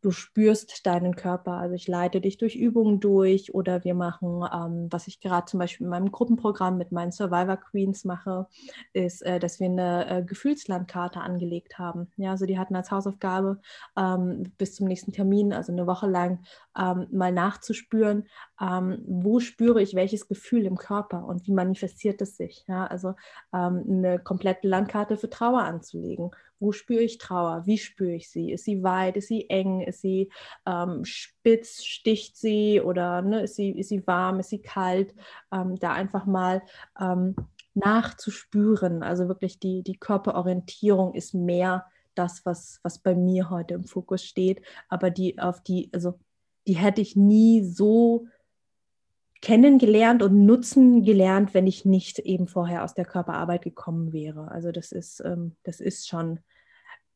du spürst deinen Körper. Also ich leite dich durch Übungen durch oder wir machen, ähm, was ich gerade zum Beispiel in meinem Gruppenprogramm mit meinen Survivor Queens mache, ist, äh, dass wir eine äh, Gefühlslandkarte angelegt haben. Ja, also die hatten als Hausaufgabe ähm, bis zum nächsten Termin, also eine Woche lang, ähm, mal nachzuspüren, ähm, wo spüre ich welches Gefühl im Körper und wie manifestiert es sich. Ja, also ähm, eine komplette Landkarte für Trauer anzulegen wo spüre ich Trauer? Wie spüre ich sie? Ist sie weit? Ist sie eng? Ist sie ähm, spitz? Sticht sie? Oder ne, ist, sie, ist sie warm? Ist sie kalt? Ähm, da einfach mal ähm, nachzuspüren. Also wirklich die, die Körperorientierung ist mehr das, was, was bei mir heute im Fokus steht. Aber die auf die, also die hätte ich nie so kennengelernt und nutzen gelernt, wenn ich nicht eben vorher aus der Körperarbeit gekommen wäre. Also das ist, ähm, das ist schon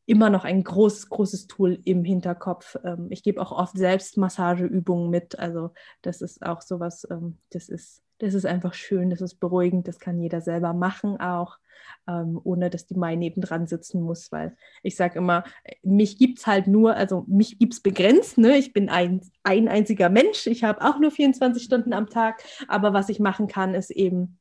immer noch ein großes, großes Tool im Hinterkopf. Ähm, ich gebe auch oft selbst Massageübungen mit. Also das ist auch sowas, ähm, das ist, das ist einfach schön, das ist beruhigend, das kann jeder selber machen auch, ähm, ohne dass die Mai nebendran sitzen muss, weil ich sage immer, mich gibt es halt nur, also mich gibt es begrenzt, ne? ich bin ein, ein einziger Mensch, ich habe auch nur 24 Stunden am Tag, aber was ich machen kann, ist eben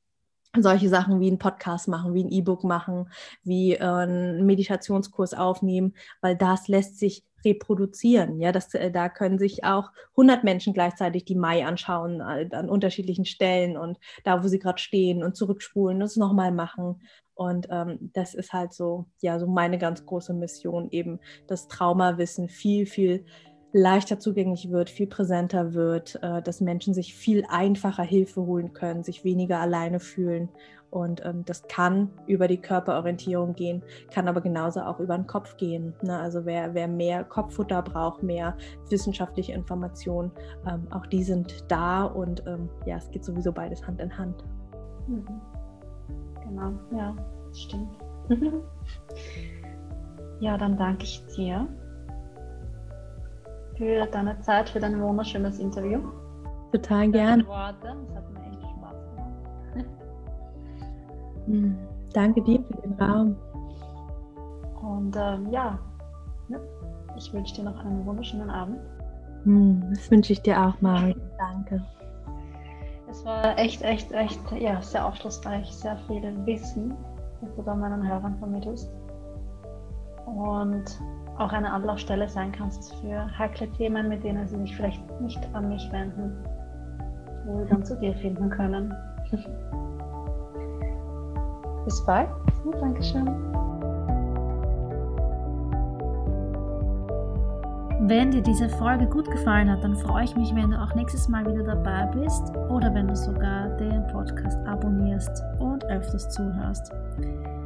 solche Sachen wie einen Podcast machen, wie ein E-Book machen, wie äh, einen Meditationskurs aufnehmen, weil das lässt sich reproduzieren. Ja, das, äh, da können sich auch 100 Menschen gleichzeitig die Mai anschauen äh, an unterschiedlichen Stellen und da, wo sie gerade stehen und zurückspulen, das nochmal machen. Und ähm, das ist halt so, ja, so meine ganz große Mission, eben das Traumawissen viel, viel leichter zugänglich wird, viel präsenter wird, äh, dass Menschen sich viel einfacher Hilfe holen können, sich weniger alleine fühlen. Und ähm, das kann über die Körperorientierung gehen, kann aber genauso auch über den Kopf gehen. Ne? Also wer, wer mehr Kopffutter braucht, mehr wissenschaftliche Informationen, ähm, auch die sind da und ähm, ja, es geht sowieso beides Hand in Hand. Mhm. Genau, ja, stimmt. ja, dann danke ich dir für deine Zeit, für dein wunderschönes Interview. Total gern. Worte. Es hat mir echt Spaß gemacht. Hm, danke dir für den Raum. Und ähm, ja, ich wünsche dir noch einen wunderschönen Abend. Hm, das wünsche ich dir auch, Mari. Danke. Es war echt, echt, echt, ja, sehr aufschlussreich, sehr viel Wissen, das du da meinen Hörern vermittelst. Und auch eine Anlaufstelle sein kannst für heikle Themen, mit denen sie sich vielleicht nicht an mich wenden, wo sie dann zu dir finden können. Bis bald und Dankeschön. Wenn dir diese Folge gut gefallen hat, dann freue ich mich, wenn du auch nächstes Mal wieder dabei bist oder wenn du sogar den Podcast abonnierst und öfters zuhörst.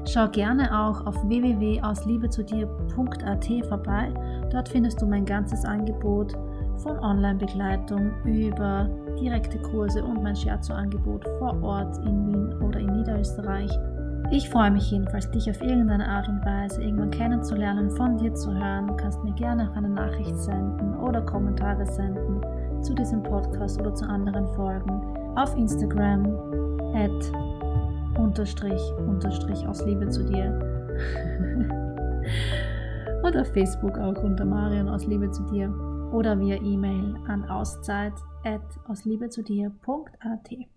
Schau gerne auch auf www.ausliebezudir.at vorbei. Dort findest du mein ganzes Angebot von Online-Begleitung über direkte Kurse und mein Scherzo-Angebot vor Ort in Wien oder in Niederösterreich. Ich freue mich jedenfalls, dich auf irgendeine Art und Weise irgendwann kennenzulernen, von dir zu hören. Du kannst mir gerne auch eine Nachricht senden oder Kommentare senden zu diesem Podcast oder zu anderen Folgen auf Instagram at unterstrich, unterstrich aus Liebe zu dir. Auf Facebook auch unter Marion aus Liebe zu dir oder via E-Mail an auszeit at ausliebezudir.at.